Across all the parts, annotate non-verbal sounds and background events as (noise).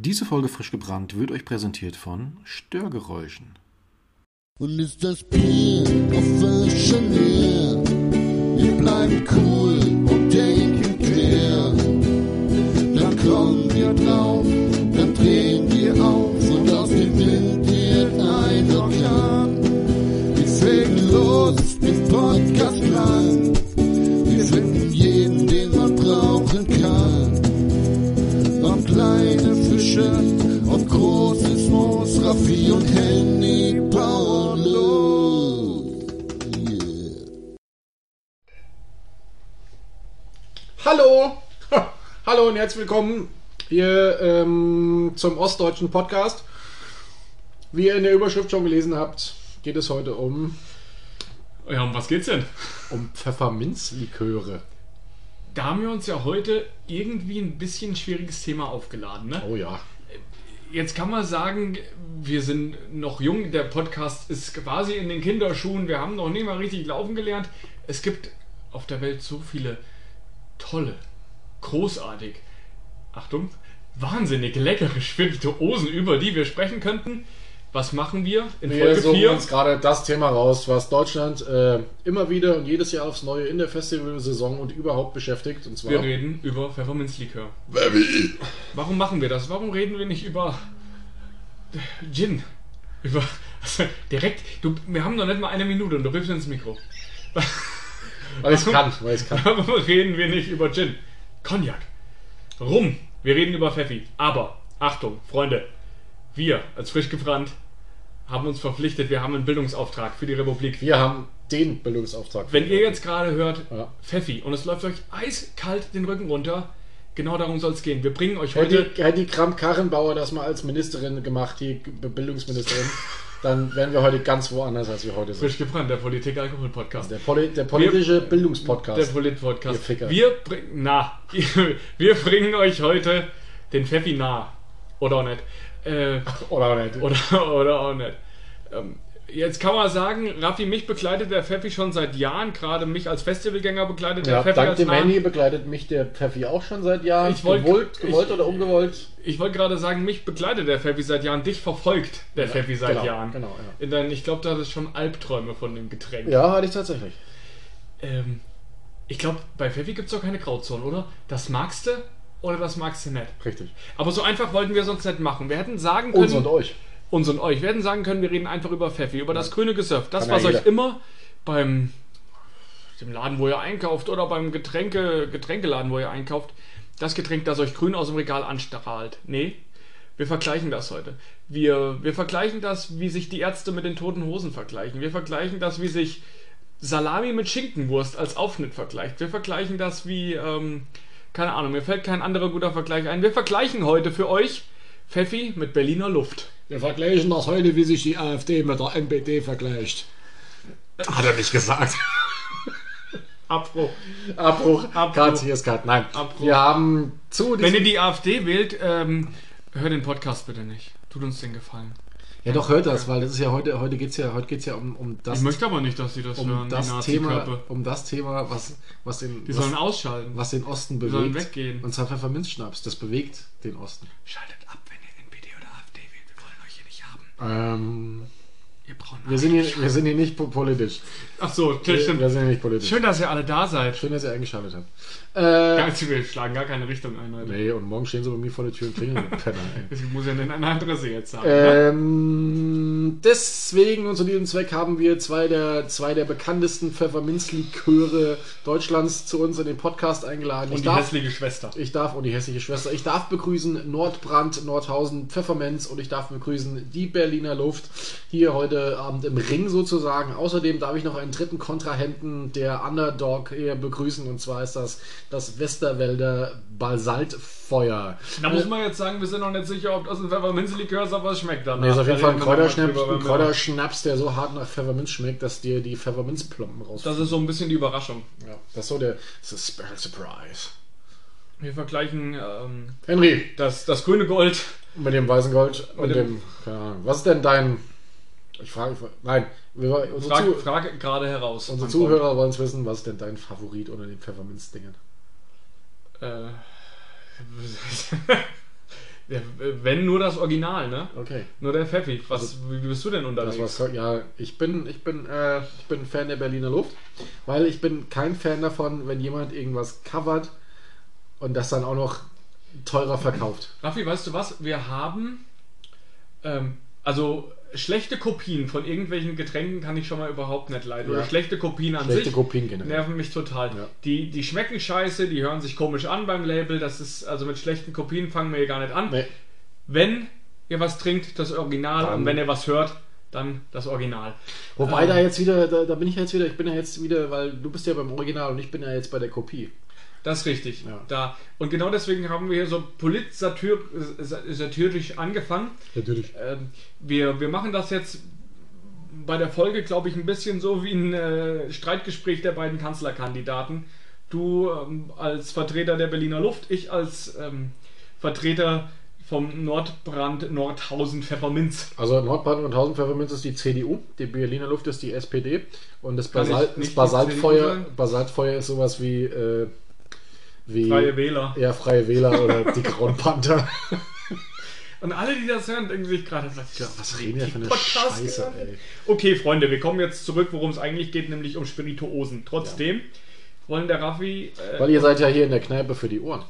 Diese Folge frisch gebrannt wird euch präsentiert von Störgeräuschen. Und ist das Bier auf Flasche leer? Wir bleiben cool und denken quer. Dann kommen wir drauf, dann drehen wir auf und aus dem Wind wird ein Orkan. Wir fegen los, den Podcast Fische, ob großes Moos, Raffi und Henny los. Yeah. Hallo! (laughs) Hallo und herzlich willkommen hier ähm, zum Ostdeutschen Podcast. Wie ihr in der Überschrift schon gelesen habt, geht es heute um, Ja, um was geht's denn? um Pfefferminzliköre. Da haben wir uns ja heute irgendwie ein bisschen schwieriges Thema aufgeladen. Ne? Oh ja. Jetzt kann man sagen, wir sind noch jung, der Podcast ist quasi in den Kinderschuhen, wir haben noch nicht mal richtig laufen gelernt. Es gibt auf der Welt so viele tolle, großartig, Achtung, wahnsinnig leckere Spirituosen, über die wir sprechen könnten. Was machen wir in Wir Folge suchen 4? uns gerade das Thema raus, was Deutschland äh, immer wieder und jedes Jahr aufs Neue in der Festivalsaison und überhaupt beschäftigt. Und zwar Wir reden über Pfefferminzlikör. Warum machen wir das? Warum reden wir nicht über Gin? Über also direkt. Du, wir haben noch nicht mal eine Minute und du rufst ins Mikro. (laughs) weil ich kann, weil ich kann. Warum reden wir nicht über Gin? Cognac. Rum. Wir reden über Pfeffi. Aber Achtung, Freunde, wir als frisch gebrannt haben uns verpflichtet. Wir haben einen Bildungsauftrag für die Republik. Wir haben den Bildungsauftrag. Wenn ihr jetzt gerade hört, Ja. Pfeffi, und es läuft euch eiskalt den Rücken runter, genau darum soll es gehen. Wir bringen euch heute. Hätte, hätte die Kramp-Karrenbauer das mal als Ministerin gemacht, die Bildungsministerin, (laughs) dann wären wir heute ganz woanders, als wir heute sind. Frisch gebrannt, der Politik-Alkohol-Podcast. Der, Poli der politische Bildungspodcast. Der Polit-Podcast. Wir bringen, na, (laughs) wir bringen euch heute den Pfeffi nah. Oder auch nicht. Äh, Oder nicht? oder, oder auch nicht. Ähm, jetzt kann man sagen, Raffi, mich begleitet der Pfeffi schon seit Jahren, gerade mich als Festivalgänger begleitet der ja, Pfeffi dank als dem. Handy begleitet mich der Pfeffi auch schon seit Jahren. Ich wollt- gewollt, gewollt ich- oder ungewollt. Ich wollte gerade sagen, mich begleitet der Pfeffi seit Jahren, dich verfolgt der Pfeffi seit genau, Jahren. genau, ja. In deinen, ich glaube, da hattest schon Albträume von dem Getränk. Ja, hatte ich tatsächlich. Ähm, ich glaube, bei Pfeffi gibt es doch keine Grauzone, oder? Das magst du oder das magst du nicht. Richtig. Aber so einfach wollten wir es uns nicht machen. Wir hätten sagen können. Uns und euch. uns und euch. Wir hätten sagen können, wir reden einfach über Pfeffi, über das grüne Gesöff. Das, Kann ja was euch jeder. immer beim dem Laden, wo ihr einkauft, oder beim Getränke, Getränkeladen, wo ihr einkauft, das Getränk, das euch grün aus dem Regal anstrahlt. Nee, wir vergleichen das heute. Wir, wir vergleichen das, wie sich die Ärzte mit den toten Hosen vergleichen. Wir vergleichen das, wie sich Salami mit Schinkenwurst als Aufschnitt vergleicht. Wir vergleichen das wie, ähm, keine Ahnung, mir fällt kein anderer guter Vergleich ein. Wir vergleichen heute für euch Pfeffi mit Berliner Luft. Wir vergleichen das heute, wie sich die AfD mit der NPD vergleicht. Hat er nicht gesagt. (laughs) Abbruch. Abbruch. Abbruch. Cut, hier ist Cut. Nein. Abbruch. Wir haben zu Wenn ihr die AfD wählt, ähm, hört den Podcast bitte nicht. Tut uns den Gefallen. Ja, doch, hört das, weil das ist ja heute, heute geht es ja, heute geht's ja um, um das, Ich möchte aber nicht, dass sie das um hören, die das Thema, um das Thema, was, was, den, Die was, sollen ausschalten. was den Osten Die sollen bewegt. weggehen. Und zwar Pfefferminzschnaps, das bewegt den Osten. Schaltet ab, wenn ihr NPD oder AfD wählt. Wir wollen euch hier nicht haben. Ähm, wir, sind hier, wir sind hier nicht po- politisch. Ach so, Wir, das stimmt. wir sind hier nicht politisch. Schön, dass ihr alle da seid. Schön, dass ihr eingeschaltet habt. Äh, Ja, wir schlagen gar keine Richtung ein heute. nee, und morgen stehen sie bei mir vor der Tür und klingeln. Penner, ey. (laughs) Ich muss ja nicht eine Adresse jetzt sagen. ne? Ähm, deswegen und zu diesem Zweck haben wir zwei der, zwei der bekanntesten Pfefferminzliköre Deutschlands zu uns in den Podcast eingeladen. Und ich die darf, hässliche Schwester. ich darf, und die hässliche Schwester, ich darf begrüßen Nordbrand, Nordhausen, Pfefferminz und ich darf begrüßen die Berliner Luft hier heute Abend im Ring sozusagen. Außerdem darf ich noch einen dritten Kontrahenten der Underdog hier begrüßen und zwar ist das das Westerwälder Basaltfeuer. Da muss man jetzt sagen, wir sind noch nicht sicher, ob das ein Pfefferminzlikör ist, aber es schmeckt dann. Nee, ist auf jeden Fall ein Kräuterschnaps, ein Kräuterschnaps, der so hart nach Pfefferminz schmeckt, dass dir die Pfefferminzplomben raus. Das ist so ein bisschen die Überraschung. ja, das ist so der das ist Special Surprise. Wir vergleichen ähm, Henry, das, das grüne Gold. mit dem weißen Gold und dem, dem- keine Ahnung. Was ist denn dein. Ich frage, nein, wir, unsere, Frage, gerade heraus. unsere Zuhörer wollen es wissen, was ist denn dein Favorit unter den Pfefferminzdingen? Äh, (laughs) wenn nur das Original, ne? Okay. Nur der Pfeffi. Was, wie bist du denn Das unterwegs? war's. Ja, ich bin, ich bin, äh, ich bin Fan der Berliner Luft, weil ich bin kein Fan davon, wenn jemand irgendwas covert und das dann auch noch teurer verkauft. Raffi, weißt du was? Wir haben, ähm, also schlechte Kopien von irgendwelchen Getränken kann ich schon mal überhaupt nicht leiden. Ja. Oder schlechte Kopien an Schlechte sich Kopien generell. nerven mich total. Ja. Die, die schmecken scheiße, die hören sich komisch an beim Label. Das ist, also mit schlechten Kopien fangen wir hier gar nicht an. Nee, Wenn ihr was trinkt, das Original. Dann- und wenn ihr was hört, dann das Original. Wobei Ähm, da jetzt wieder, da, da bin ich jetzt wieder, ich bin ja jetzt wieder, weil du bist ja beim Original und ich bin ja jetzt bei der Kopie. Das ist richtig. Ja. Da. Und genau deswegen haben wir hier so polit-satirisch angefangen. Natürlich. Ähm, wir, wir machen das jetzt bei der Folge, glaube ich, ein bisschen so wie ein äh, Streitgespräch der beiden Kanzlerkandidaten. Du ähm, als Vertreter der Berliner Luft, ich als ähm, Vertreter vom Nordbrand Nordhausen Pfefferminz. Also Nordbrand und Tausend Pfefferminz ist die CDU, die Berliner Luft ist die SPD und das, Basal, das Basaltfeuer? Basaltfeuer ist sowas wie, äh, wie Freie Wähler. eher Freie Wähler oder die Grauen Panther. (laughs) Und alle, die das hören, denken sich gerade, was, Ja, was reden wir für eine Podcast Scheiße, ey. Okay, Freunde, wir kommen jetzt zurück, worum es eigentlich geht, nämlich um Spirituosen. Trotzdem wollen der Raffi. Äh, Weil ihr seid ja hier in der Kneipe für die Ohren.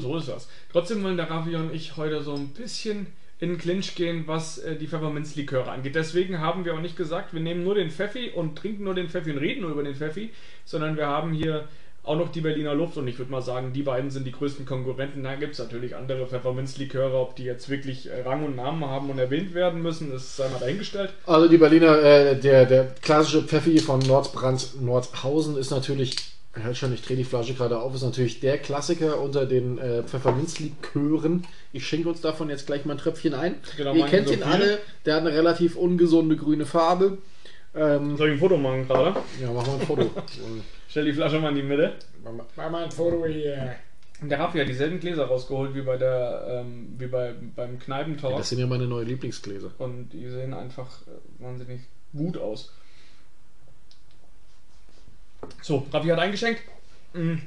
So ist das. Trotzdem wollen der Raffi und ich heute so ein bisschen in den Clinch gehen, was äh, die Pfefferminzliköre angeht. Deswegen haben wir auch nicht gesagt, wir nehmen nur den Pfeffi und trinken nur den Pfeffi und reden nur über den Pfeffi, sondern wir haben hier auch noch die Berliner Luft und ich würde mal sagen, die beiden sind die größten Konkurrenten. Da gibt es natürlich andere Pfefferminzliköre, ob die jetzt wirklich äh, Rang und Namen haben und erwähnt werden müssen, ist sei mal dahingestellt. Also die Berliner, äh, der, der klassische Pfeffi von Nordbrand Nordhausen ist natürlich, hört schon, ich drehe die Flasche gerade auf, ist natürlich der Klassiker unter den äh, Pfefferminzlikören. Ich schenke uns davon jetzt gleich mal ein Tröpfchen ein. Genau, Ihr kennt so ihn viel. alle, der hat eine relativ ungesunde grüne Farbe. Ähm, Soll ich ein Foto machen gerade? ja, machen wir ein Foto. (laughs) Stell die Flasche mal in die Mitte. Mach mal ein Foto hier. Der Raffi hat dieselben Gläser rausgeholt wie bei der, ähm, wie bei, beim Kneipentalk. Das sind ja meine neuen Lieblingsgläser. Und die sehen einfach äh, wahnsinnig gut aus. So, Raffi hat eingeschenkt. Mm,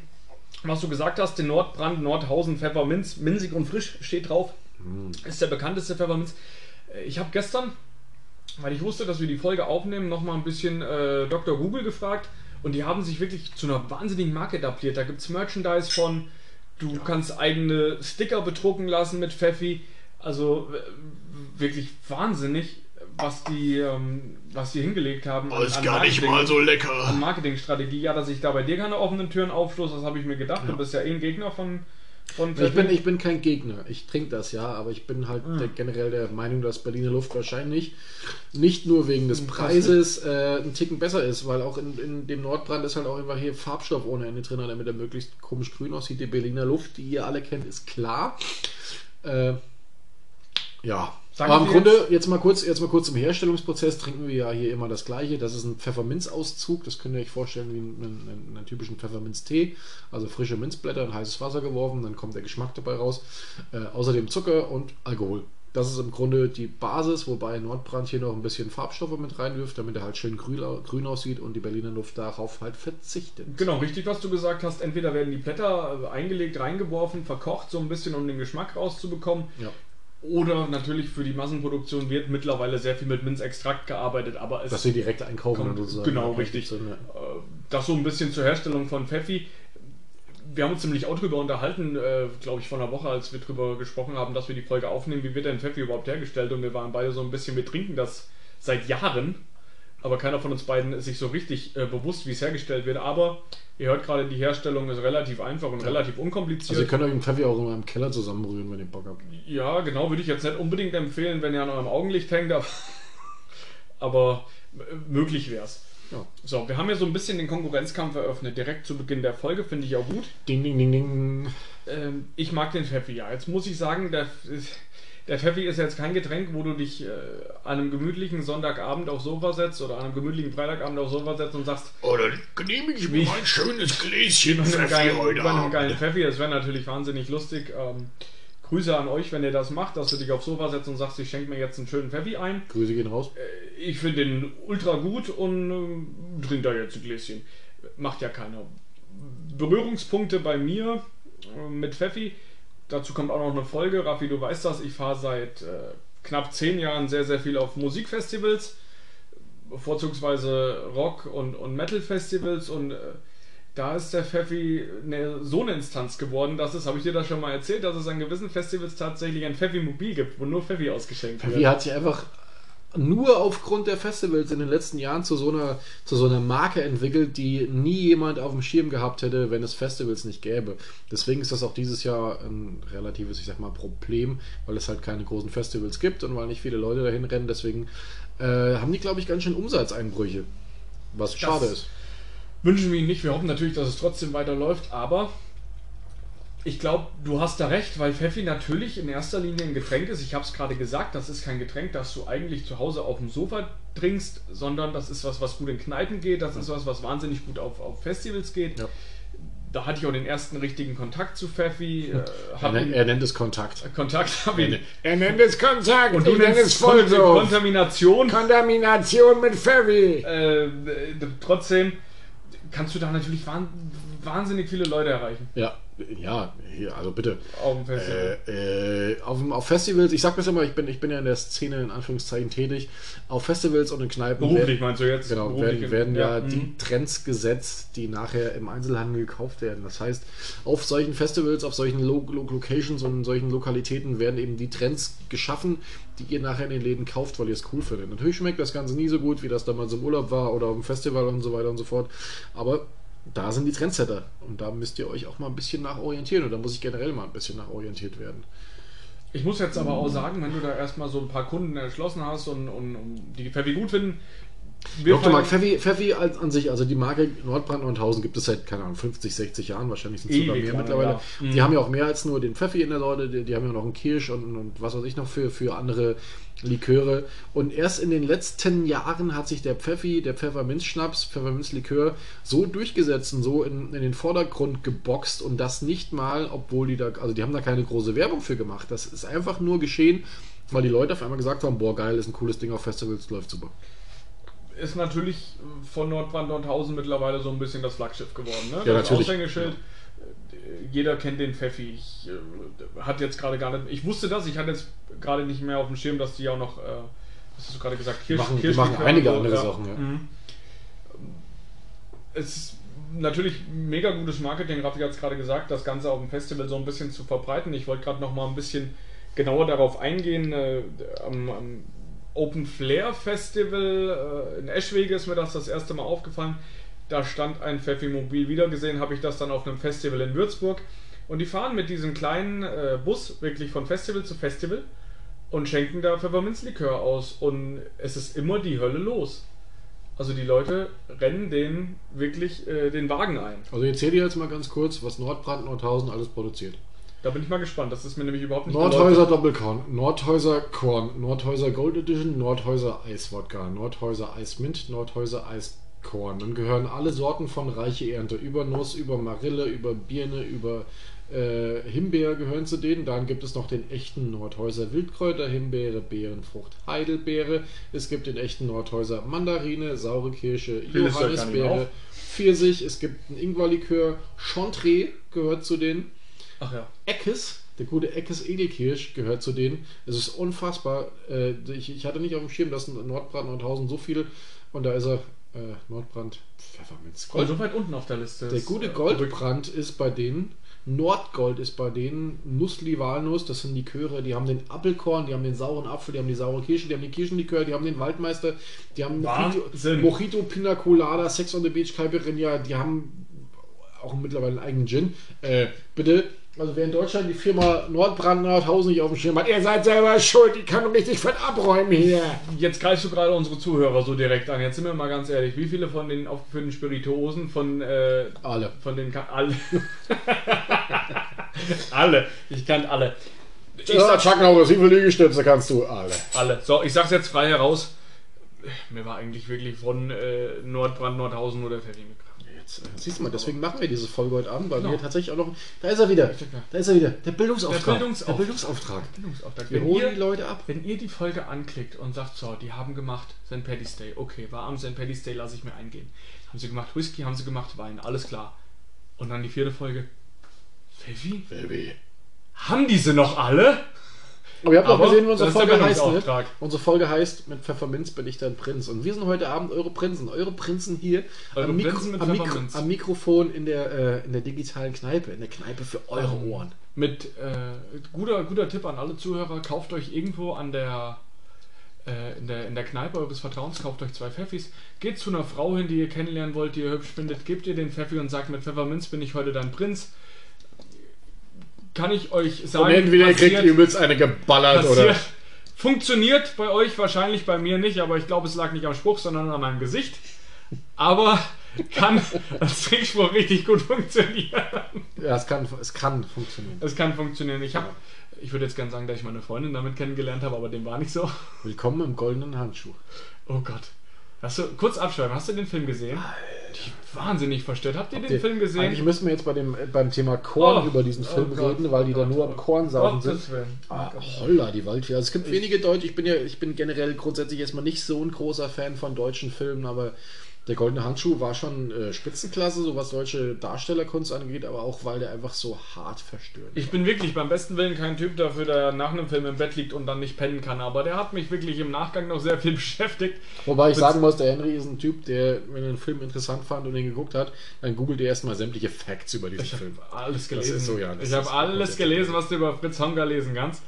Was du gesagt hast, den Nordbrand, Nordhausen, Pfefferminz, minzig und frisch steht drauf. Ist der bekannteste Pfefferminz. Äh, Ich habe gestern, weil ich wusste, dass wir die Folge aufnehmen, nochmal ein bisschen äh, Dr. Google gefragt. Und die haben sich wirklich zu einer wahnsinnigen Marke etabliert. Da gibt es Merchandise von, du kannst eigene Sticker bedrucken lassen mit Pfeffi. Also wirklich wahnsinnig, was die, ähm, was die hingelegt haben. an- Ist an gar nicht mal so an lecker. Marketingstrategie. Ja, dass ich da bei dir keine offenen Türen aufstoße, das habe ich mir gedacht. Du bist ja eh ein Gegner von, von Ich bin, ich bin kein Gegner. Ich trinke das ja, aber ich bin halt der, generell der Meinung, dass Berliner Luft wahrscheinlich nicht nur wegen des Preises äh, ein Ticken besser ist, weil auch in, in dem Nordbrand ist halt auch einfach hier Farbstoff ohne Ende drin, damit er möglichst komisch grün aussieht. Die Berliner Luft, die ihr alle kennt, ist klar. Äh, ja. Sagen Aber im Grunde, jetzt mal kurz, jetzt mal kurz im Herstellungsprozess trinken wir ja hier immer das gleiche. Das ist ein Pfefferminzauszug. Das könnt ihr euch vorstellen wie einen, einen, einen typischen Pfefferminztee. Also frische Minzblätter in heißes Wasser geworfen, dann kommt der Geschmack dabei raus. Äh, außerdem Zucker und Alkohol. Das ist im Grunde die Basis, wobei Nordbrand hier noch ein bisschen Farbstoffe mit reinwirft, damit er halt schön grün, grün aussieht und die Berliner Luft darauf halt verzichtet. Genau, richtig, was du gesagt hast. Entweder werden die Blätter äh, eingelegt, reingeworfen, verkocht, so ein bisschen, um den Geschmack rauszubekommen. Ja. Oder natürlich für die Massenproduktion wird mittlerweile sehr viel mit Minzextrakt gearbeitet, aber es Dass sie direkt einkaufen Kommt- und sozusagen. genau, Ja, richtig. so eine- Äh, das so ein bisschen zur Herstellung von Pfeffi. Wir haben uns nämlich auch drüber unterhalten, äh, glaube ich, vor einer Woche, als wir drüber gesprochen haben, dass wir die Folge aufnehmen, wie wird denn Pfeffi überhaupt hergestellt? Und wir waren beide so ein bisschen, wir trinken das seit Jahren, aber keiner von uns beiden ist sich so richtig äh, bewusst, wie es hergestellt wird. Aber ihr hört gerade, die Herstellung ist relativ einfach und relativ unkompliziert. Also ihr könnt euch den Pfeffi auch in eurem Keller zusammenrühren, wenn ihr Bock habt. Ja, genau, würde ich jetzt nicht unbedingt empfehlen, wenn ihr an eurem Augenlicht hängt, aber, (laughs) aber äh, möglich wäre es. Ja. So, wir haben ja so ein bisschen den Konkurrenzkampf eröffnet, direkt zu Beginn der Folge, finde ich auch gut. Ding, ding, ding, ding. Ähm, ich mag den Pfeffi, ja. Jetzt muss ich sagen, der, der Pfeffi ist jetzt kein Getränk, wo du dich äh, an einem gemütlichen Sonntagabend aufs Sofa setzt oder an einem gemütlichen Freitagabend aufs Sofa setzt und sagst, Oder genehmige ich mir ein schönes Gläschen Pfeffi geilen, heute bei einem geilen. Pfeffi, das wäre natürlich wahnsinnig lustig. Ähm, Grüße an euch, wenn ihr das macht, dass du dich aufs Sofa setzt und sagst, ich schenke mir jetzt einen schönen Pfeffi ein. Grüße gehen raus. Ich finde den ultra gut und ähm, trink da jetzt ein Gläschen. Macht ja keiner. Berührungspunkte bei mir äh, mit Pfeffi. Dazu kommt auch noch eine Folge. Raffi, du weißt das, ich fahre seit äh, knapp zehn Jahren sehr, sehr viel auf Musikfestivals, vorzugsweise Rock- und, und Metal-Festivals und äh, da ist der Pfeffi eine, so eine Instanz geworden, dass es, habe ich dir das schon mal erzählt, dass es an gewissen Festivals tatsächlich ein Pfeffi-Mobil gibt, wo nur Pfeffi ausgeschenkt wird. Pfeffi hat sich einfach nur aufgrund der Festivals in den letzten Jahren zu so einer, zu so einer Marke entwickelt, die nie jemand auf dem Schirm gehabt hätte, wenn es Festivals nicht gäbe. Deswegen ist das auch dieses Jahr ein relatives, ich sag mal, Problem, weil es halt keine großen Festivals gibt und weil nicht viele Leute dahin rennen. Deswegen äh, haben die, glaube ich, ganz schön Umsatzeinbrüche. Was schade ist. Wünschen wir ihn nicht. Wir hoffen natürlich, dass es trotzdem weiterläuft, aber ich glaube, du hast da recht, weil Pfeffi natürlich in erster Linie ein Getränk ist. Ich habe es gerade gesagt, das ist kein Getränk, das du eigentlich zu Hause auf dem Sofa trinkst, sondern das ist was, was gut in Kneipen geht, das ist was, was wahnsinnig gut auf, auf Festivals geht. Ja. Da hatte ich auch den ersten richtigen Kontakt zu Pfeffi. Äh, Er, nennt- ihn- er nennt es Kontakt. Kontakt habe ihn. Er nennt es Kontakt Und du nennst Kon Kontamination. Kontamination mit Ferry. Äh, trotzdem kannst du da natürlich wahn, wahnsinnig viele Leute erreichen. Ja, ja, hier, also bitte. Auf dem Festival. Äh, äh, auf, auf Festivals, ich sag das immer, ich bin, ich bin ja in der Szene in Anführungszeichen tätig. Auf Festivals und in Kneipen Beruflich werden, meinst du jetzt? genau, werden, werden ja, mhm. die Trends gesetzt, die nachher im Einzelhandel gekauft werden. Das heißt, auf solchen Festivals, auf solchen Lo Lo Locations und in solchen Lokalitäten werden eben die Trends geschaffen, die ihr nachher in den Läden kauft, weil ihr es cool findet. Natürlich schmeckt das Ganze nie so gut, wie das damals im Urlaub war oder auf dem Festival und so weiter und so fort. Aber da sind die Trendsetter und da müsst ihr euch auch mal ein bisschen nach orientieren da muss ich generell mal ein bisschen nach orientiert werden. Ich muss jetzt aber auch sagen, wenn du da erstmal so ein paar Kunden erschlossen hast und, und, und die Pfeffi gut finden, wir Dr. Mark Pfeffi, Pfeffi als, an sich, also die Marke Nordbrand 9000 gibt es seit, keine Ahnung, 50, 60 Jahren, wahrscheinlich sind es sogar mehr mittlerweile. ja. Mhm. Die haben ja auch mehr als nur den Pfeffi in der Sorte, die, die haben ja noch einen Kirsch und, und was weiß ich noch für, für andere Liköre. Und erst in den letzten Jahren hat sich der Pfeffi, der Pfefferminzschnaps, Pfefferminzlikör so durchgesetzt und so in, in den Vordergrund geboxt und das nicht mal, obwohl die da, also die haben da keine große Werbung für gemacht. Das ist einfach nur geschehen, weil die Leute auf einmal gesagt haben, boah geil, ist ein cooles Ding auf Festivals, läuft super. Ist natürlich von Nordbrand Nordhausen mittlerweile so ein bisschen das Flaggschiff geworden. Ne? Ja, das natürlich. Aushängeschild. äh, Jeder kennt den Pfeffi. Ich äh, hat jetzt gerade gar nicht. Ich wusste das, ich hatte jetzt gerade nicht mehr auf dem Schirm, dass die auch noch, äh, was hast du gerade gesagt, Die machen- die machen einige andere Sachen, ja. Mhm. Es ist natürlich mega gutes Marketing, Raffi hat es gerade gesagt, das Ganze auf dem Festival so ein bisschen zu verbreiten. Ich wollte gerade noch mal ein bisschen genauer darauf eingehen. Äh, am, am Open Flair Festival äh, in Eschwege ist mir das das erste Mal aufgefallen. Da stand ein Pfeffi-Mobil. Wieder gesehen habe ich das dann auf einem Festival in Würzburg. Und die fahren mit diesem kleinen äh, Bus wirklich von Festival zu Festival und schenken da Pfefferminzlikör aus. Und es ist immer die Hölle los. Also die Leute rennen den wirklich äh, den Wagen ein. Also ich erzähle dir jetzt mal ganz kurz, was Nordbrand Nordhausen alles produziert. Da bin ich mal gespannt. Das ist mir nämlich überhaupt nicht Nordhäuser. Doppelkorn, Nordhäuser Korn, Nordhäuser Gold Edition, Nordhäuser Eiswodka, Nordhäuser Eismint, Nordhäuser Eiskorn. Dann gehören alle Sorten von reiche Ernte, über Nuss, über Marille, über Birne, über äh, Himbeer gehören zu denen. Dann gibt es noch den echten Nordhäuser Wildkräuter, Himbeere, Beerenfrucht, Heidelbeere. Es gibt den echten Nordhäuser Mandarine, saure Kirsche, Johannisbeere. Pfirsich. Es gibt einen Ingwerlikör, Chantre gehört zu denen. Ach ja. Eckes, der gute Eckes Edelkirsch gehört zu denen. Es ist unfassbar. Äh, ich, ich hatte nicht auf dem Schirm, dass in Nordbrand Nordhausen so viel und da ist er. Äh, Nordbrand Pfefferminz. Gold so weit unten auf der Liste. Der gute äh, Goldbrand ist bei denen. Nordgold ist bei denen Nussli Walnuss, das sind Liköre, die haben den Apfelkorn, die haben den sauren Apfel, die haben die saure Kirsche, die haben den Kirschenlikör, die haben den Waldmeister, die haben Mojito, Wahnsinn. Mojito Pina Colada, Sex on the Beach, Caipirinha, die haben auch mittlerweile einen eigenen Gin. Äh, bitte, also wer in Deutschland die Firma Nordbrand Nordhausen nicht auf dem Schirm hat, ihr seid selber schuld, die kann richtig fett abräumen hier. Jetzt greifst du gerade unsere Zuhörer so direkt an. Jetzt sind wir mal ganz ehrlich. Wie viele von den aufgeführten Spirituosen von, äh, Alle. von den Ka alle. (laughs) alle. Ich kann alle. Ich Ja, sag Chuck wie viele Liegestütze kannst du? Alle. alle. So, ich sag's jetzt frei heraus. Mir war eigentlich wirklich von äh, Nordbrand, Nordhausen oder Pfeffi mit. Äh, siehst du mal, deswegen machen wir diese Folge heute Abend, weil Genau. wir tatsächlich auch noch. Da ist er wieder. Da ist er wieder. Der Bildungsauftrag. Der Bildungsauftrag. Der Bildungsauftrag. Bildungsauftrag. Wir Wenn holen ihr, die Leute ab. wenn ihr die Folge anklickt und sagt, so, die haben gemacht St. Paddy's Day, okay, war am St. Paddy's Day, lasse ich mir eingehen. Haben sie gemacht Whisky, haben sie gemacht Wein, alles klar. Und dann die vierte Folge. Pfeffi? Baby. haben diese noch alle? Aber ihr habt auch Aber gesehen, wie unsere Folge heißt. Ne? Unsere Folge heißt, mit Pfefferminz bin ich dein Prinz. Und wir sind heute Abend eure Prinzen. Eure Prinzen hier Eure am, Mikro, Prinzen am, Mikro, am Mikrofon in der, äh, in der digitalen Kneipe. In der Kneipe für eure Ähm, Ohren. Mit äh, guter, guter Tipp an alle Zuhörer, kauft euch irgendwo an der, äh, in der in der Kneipe eures Vertrauens, kauft euch zwei Pfeffis, geht zu einer Frau hin, die ihr kennenlernen wollt, die ihr hübsch findet, gebt ihr den Pfeffi und sagt, mit Pfefferminz bin ich heute dein Prinz. Kann ich euch sagen, Und entweder ihr kriegt passiert- übelst eine geballert oder. passiert. Funktioniert bei euch wahrscheinlich, bei mir nicht, aber ich glaube, es lag nicht am Spruch, sondern an meinem Gesicht. Aber (laughs) kann als Trinkspruch richtig gut funktionieren. Ja, es kann, es kann funktionieren. Es kann funktionieren. Ich habe, ich würde jetzt gerne sagen, dass ich meine Freundin damit kennengelernt habe, aber dem war nicht so. Willkommen im goldenen Handschuh. Oh Gott. Hast du, kurz abschreiben, hast du den Film gesehen? Die wahnsinnig verstört. Habt ihr den Die- Film gesehen? Eigentlich müssen wir jetzt bei dem, äh, beim Thema Korn Oh, über diesen oh Film Gott, reden, weil die oh da nur am oh Kornsaugen sind. Ah, holla, die Waldfee. Also es gibt wenige Deutsche, ich bin ja, ich bin generell grundsätzlich erstmal nicht so ein großer Fan von deutschen Filmen, aber der Goldene Handschuh war schon äh, Spitzenklasse, so was deutsche Darstellerkunst angeht, aber auch weil der einfach so hart verstört. Ich bin wirklich beim besten Willen kein Typ dafür, der nach einem Film im Bett liegt und dann nicht pennen kann, aber der hat mich wirklich im Nachgang noch sehr viel (laughs) beschäftigt. Wobei ich sagen muss, der Henry ist ein Typ, der, wenn er einen Film interessant fand und ihn geguckt hat, dann googelt er erstmal sämtliche Facts über diesen Ich habe Film. alles gelesen. so, ja, ich habe alles gelesen, was du über Fritz Honga lesen kannst.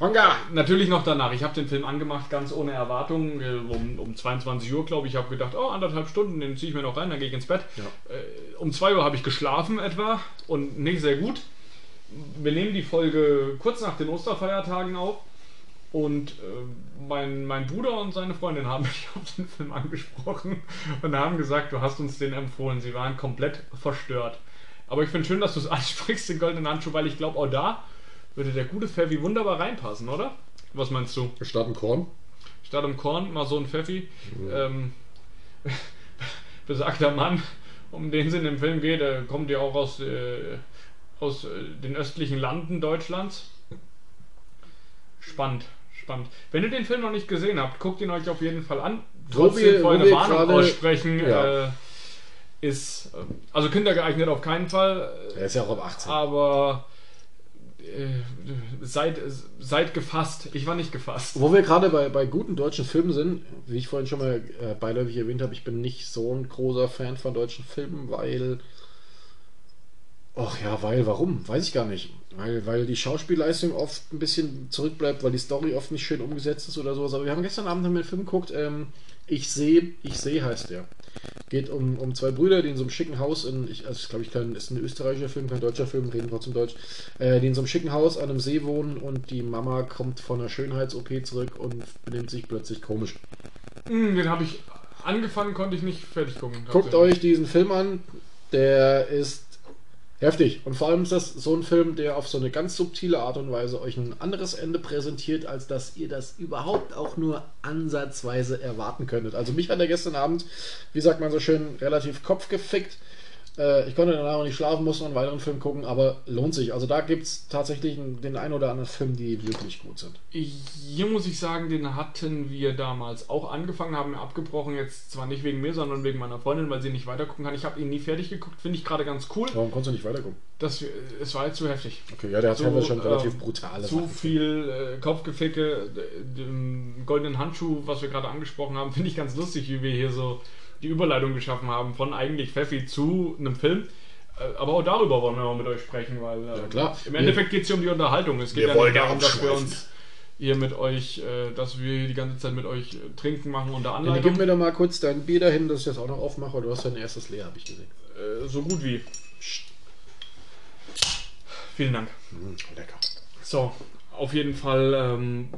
Honga! Natürlich noch danach. Ich habe den Film angemacht, ganz ohne Erwartung, äh, um, um 22 Uhr, glaube ich. Ich habe gedacht, oh, anderthalb Stunden, den ziehe ich mir noch rein, dann gehe ich ins Bett. Ja. Äh, um 2 Uhr habe ich geschlafen etwa und nicht sehr gut. Wir nehmen die Folge kurz nach den Osterfeiertagen auf. Und äh, mein, mein Bruder und seine Freundin haben (laughs) mich auf den Film angesprochen und haben gesagt, du hast uns den empfohlen. Sie waren komplett verstört. Aber ich finde schön, dass du es (laughs) ansprichst, den goldenen Handschuh, weil ich glaube, auch da würde der gute Pfeffi wunderbar reinpassen, oder? Was meinst du? Wir starten Korn. Statt im Korn mal so ein Pfeffi. Ähm, (laughs) besagter Mann, um den es in dem Film geht, der kommt ja auch aus, äh, aus äh, den östlichen Landen Deutschlands. Spannend, spannend. Wenn ihr den Film noch nicht gesehen habt, guckt ihn euch auf jeden Fall an. Trotzdem vorher eine Warnung gerade- aussprechen. Ja. Äh, ist äh, also kindergeeignet auf keinen Fall, Er ist ja auch ab 18. aber äh, seid, seid gefasst. Ich war nicht gefasst. Wo wir gerade bei, bei guten deutschen Filmen sind, wie ich vorhin schon mal äh, beiläufig erwähnt habe, ich bin nicht so ein großer Fan von deutschen Filmen, weil. Ach ja, weil, warum? Weiß ich gar nicht. Weil, weil die Schauspielleistung oft ein bisschen zurückbleibt, weil die Story oft nicht schön umgesetzt ist oder sowas. Aber wir haben gestern Abend einen Film geguckt, ähm, Ich sehe, ich sehe heißt der. Geht um, um zwei Brüder, die in so einem schicken Haus in, ich, also glaube ich, kein, ist ein österreichischer Film, kein deutscher Film, reden trotzdem Deutsch, äh, die in so einem schicken Haus an einem See wohnen und die Mama kommt von einer Schönheits-OP zurück und benimmt sich plötzlich komisch. Hm, den habe ich angefangen, konnte ich nicht fertig gucken. Guckt euch diesen Film an, der ist heftig. Und vor allem ist das so ein Film, der auf so eine ganz subtile Art und Weise euch ein anderes Ende präsentiert, als dass ihr das überhaupt auch nur ansatzweise erwarten könntet. Also mich hat er gestern Abend, wie sagt man so schön, relativ kopfgefickt. Äh, Ich konnte danach auch nicht schlafen, musste noch einen weiteren Film gucken, aber lohnt sich. Also da gibt es tatsächlich den einen oder anderen Film, die wirklich gut sind. Hier muss ich sagen, den hatten wir damals auch angefangen, haben abgebrochen, jetzt zwar nicht wegen mir, sondern wegen meiner Freundin, weil sie nicht weitergucken kann. Ich habe ihn nie fertig geguckt, finde ich gerade ganz cool. Warum konntest du nicht weitergucken? Das, es war jetzt zu heftig. Okay, ja, der hat So, teilweise schon relativ ähm, brutale Zu Sachen. viel äh, Kopfgeficke, d- dem goldenen Handschuh, was wir gerade angesprochen haben, (laughs) finde ich ganz lustig, wie wir hier so die Überleitung geschaffen haben von eigentlich Pfeffi zu einem Film. Äh, Aber auch darüber wollen wir mal mit euch sprechen, weil äh, Ja, klar. im Endeffekt geht es hier um die Unterhaltung. Es geht ja nicht ja darum, dass wir uns hier mit euch, äh, dass wir die ganze Zeit mit euch äh, trinken machen unter Dann Anleitung. gib mir doch mal kurz dein Bier dahin, dass ich das auch noch aufmache. Du hast dein erstes leer, habe ich gesehen. äh, so gut wie. Vielen Dank. Mm, lecker. So, auf jeden Fall ähm,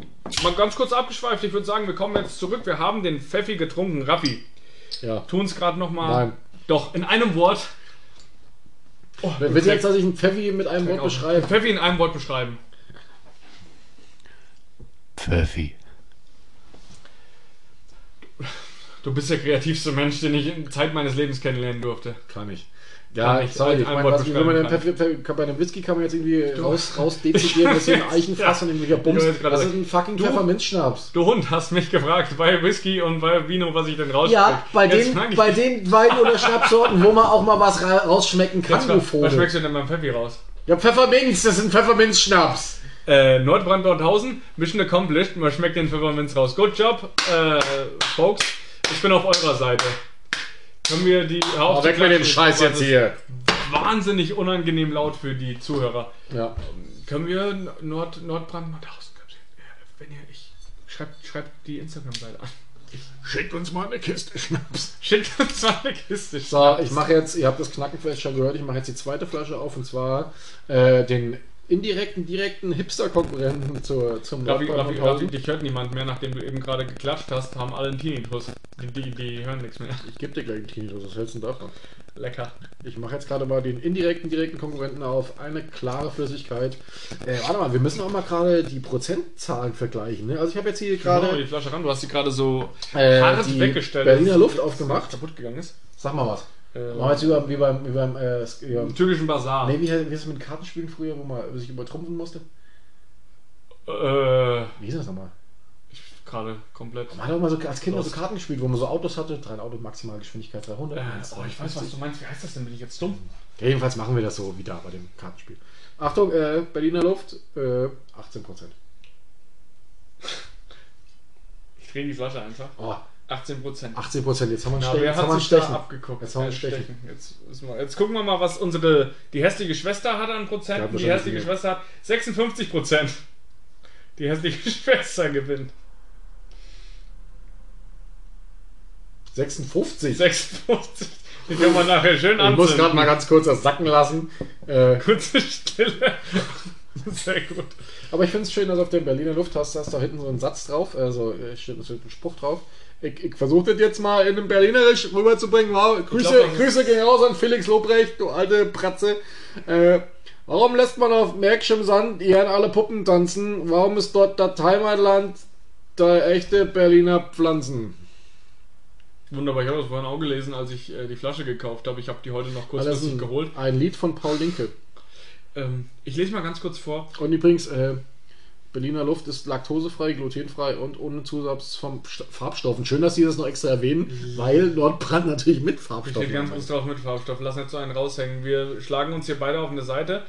mal ganz kurz abgeschweift. Ich würde sagen, wir kommen jetzt zurück. Wir haben den Pfeffi getrunken. Raffi, Ja. tu uns gerade nochmal. Nein. Doch, in einem Wort. Oh, Wer will jetzt, dass ich einen Pfeffi mit einem Wort beschreibe? Pfeffi in einem Wort beschreiben. Pfeffi. Du bist der kreativste Mensch, den ich in Zeit meines Lebens kennenlernen durfte. Kann ich. Kann Ja, ich als ich ein meine, was, wenn man den Pfeffi, bei einem Whisky kann man jetzt irgendwie raus, raus dezidieren, dass hier ein Eichenfass Ja. und irgendwelcher Bums. Ich wollte gerade Das ist ein fucking du- Pfefferminzschnaps. Du Hund hast mich gefragt bei Whisky und bei Vino, was ich denn rausspreche. Ja, bei Jetzt den, bei den Wein- oder Schnapssorten, wo man auch mal was ra- rausschmecken kann, du was, was Vogel. schmeckst du denn beim Pfeffi raus? Ja, Pfefferminz, das sind Pfefferminz-Schnaps. Äh, Nordbrand Nordhausen, Mission accomplished. Man schmeckt den Pfefferminz raus. Good job, äh, folks. Ich bin auf eurer Seite. Können wir die Oh, auf weg die mit dem Scheiß jetzt hier. Wahnsinnig unangenehm laut für die Zuhörer. Ja. Können wir Nord, Nordbrand Nordhausen? Wenn ihr, ich schreibt, schreibt die Instagram-Seite an. Schickt uns mal eine Kiste Schnaps. (laughs) Schickt uns mal eine Kiste. So, ich mache jetzt, ihr habt das Knacken vielleicht schon gehört, ich mache jetzt die zweite Flasche auf und zwar äh, den indirekten, direkten Hipster-Konkurrenten zur, zum Raffi, Raffi. Raffi, dich hört niemand mehr, nachdem du eben gerade geklatscht hast, haben alle einen Tinnitus. Die, die, die hören nichts mehr. Ich gebe dir gleich einen Tinnitus, was hältst du denn davon? Lecker. Ich mache jetzt gerade mal den indirekten, direkten Konkurrenten auf eine klare Flüssigkeit. Äh, warte mal, wir müssen auch mal gerade die Prozentzahlen vergleichen. Ne? Also ich habe jetzt hier Gerade gerade die Flasche ran. Du hast sie gerade so äh, hart weggestellt. Berliner Luft aufgemacht. Kaputt gegangen ist. Sag mal was. Äh, Machen wir jetzt über, wie beim, wie beim äh, es- ja. Im türkischen Bazar. Nee, wie, wie ist es mit Kartenspielen früher, wo man sich übertrumpfen musste? Äh, Wie hieß das nochmal? ich gerade komplett. Man hat auch mal so als Kind Los. so Karten gespielt, wo man so Autos hatte, drei Autos, Maximalgeschwindigkeit 300. Äh, oh, ich weiß, was du meinst. Wie heißt das denn? Bin ich jetzt dumm? Ja, jedenfalls machen wir das so wieder bei dem Kartenspiel. Achtung, äh, Berliner Luft, äh, 18%. Ich drehe die Flasche einfach. Oh, 18 Prozent. 18%, jetzt haben wir einen Na, Stechen. wer Jetzt haben wir einen da Stechen. abgeguckt? Jetzt haben wir einen Äh, Stechen. Jetzt, jetzt gucken wir mal, was unsere die hässliche Schwester hat an hat Die hässliche mehr. Schwester hat 56 Prozent. Die hässliche (laughs) Schwester gewinnt. 56. 56. Die können wir nachher schön Ich muss gerade mal ganz kurz das sacken lassen. Äh, Kurze Stille. (laughs) Sehr gut. aber ich finde es schön, dass auf der Berliner Luft hast, hast da hinten so einen Satz drauf, also äh, steht steht ein Spruch drauf. Ich, ich versuche das jetzt mal in einem Berlinerisch rüberzubringen. Wow, Grüße, glaub, Grüße gehen raus an Felix Lobrecht, du alte Pratze. Äh, warum lässt man auf Märkischen Sand die Herren alle Puppen tanzen? Warum ist dort das Heimatland der echte Berliner Pflanzen? Wunderbar, ich habe das vorhin auch gelesen, als ich äh, die Flasche gekauft habe. Ich habe die heute noch kurzfristig geholt. ein Lied von Paul Linke. Ähm, ich lese mal ganz kurz vor. Und übrigens, äh, Berliner Luft ist laktosefrei, glutenfrei und ohne Zusatz von St- Farbstoffen. Schön, dass Sie das noch extra erwähnen, weil Nordbrand natürlich mit Farbstoffen Steht ganz groß drauf mit Farbstoff. Lass nicht so einen raushängen. Wir schlagen uns hier beide auf eine Seite.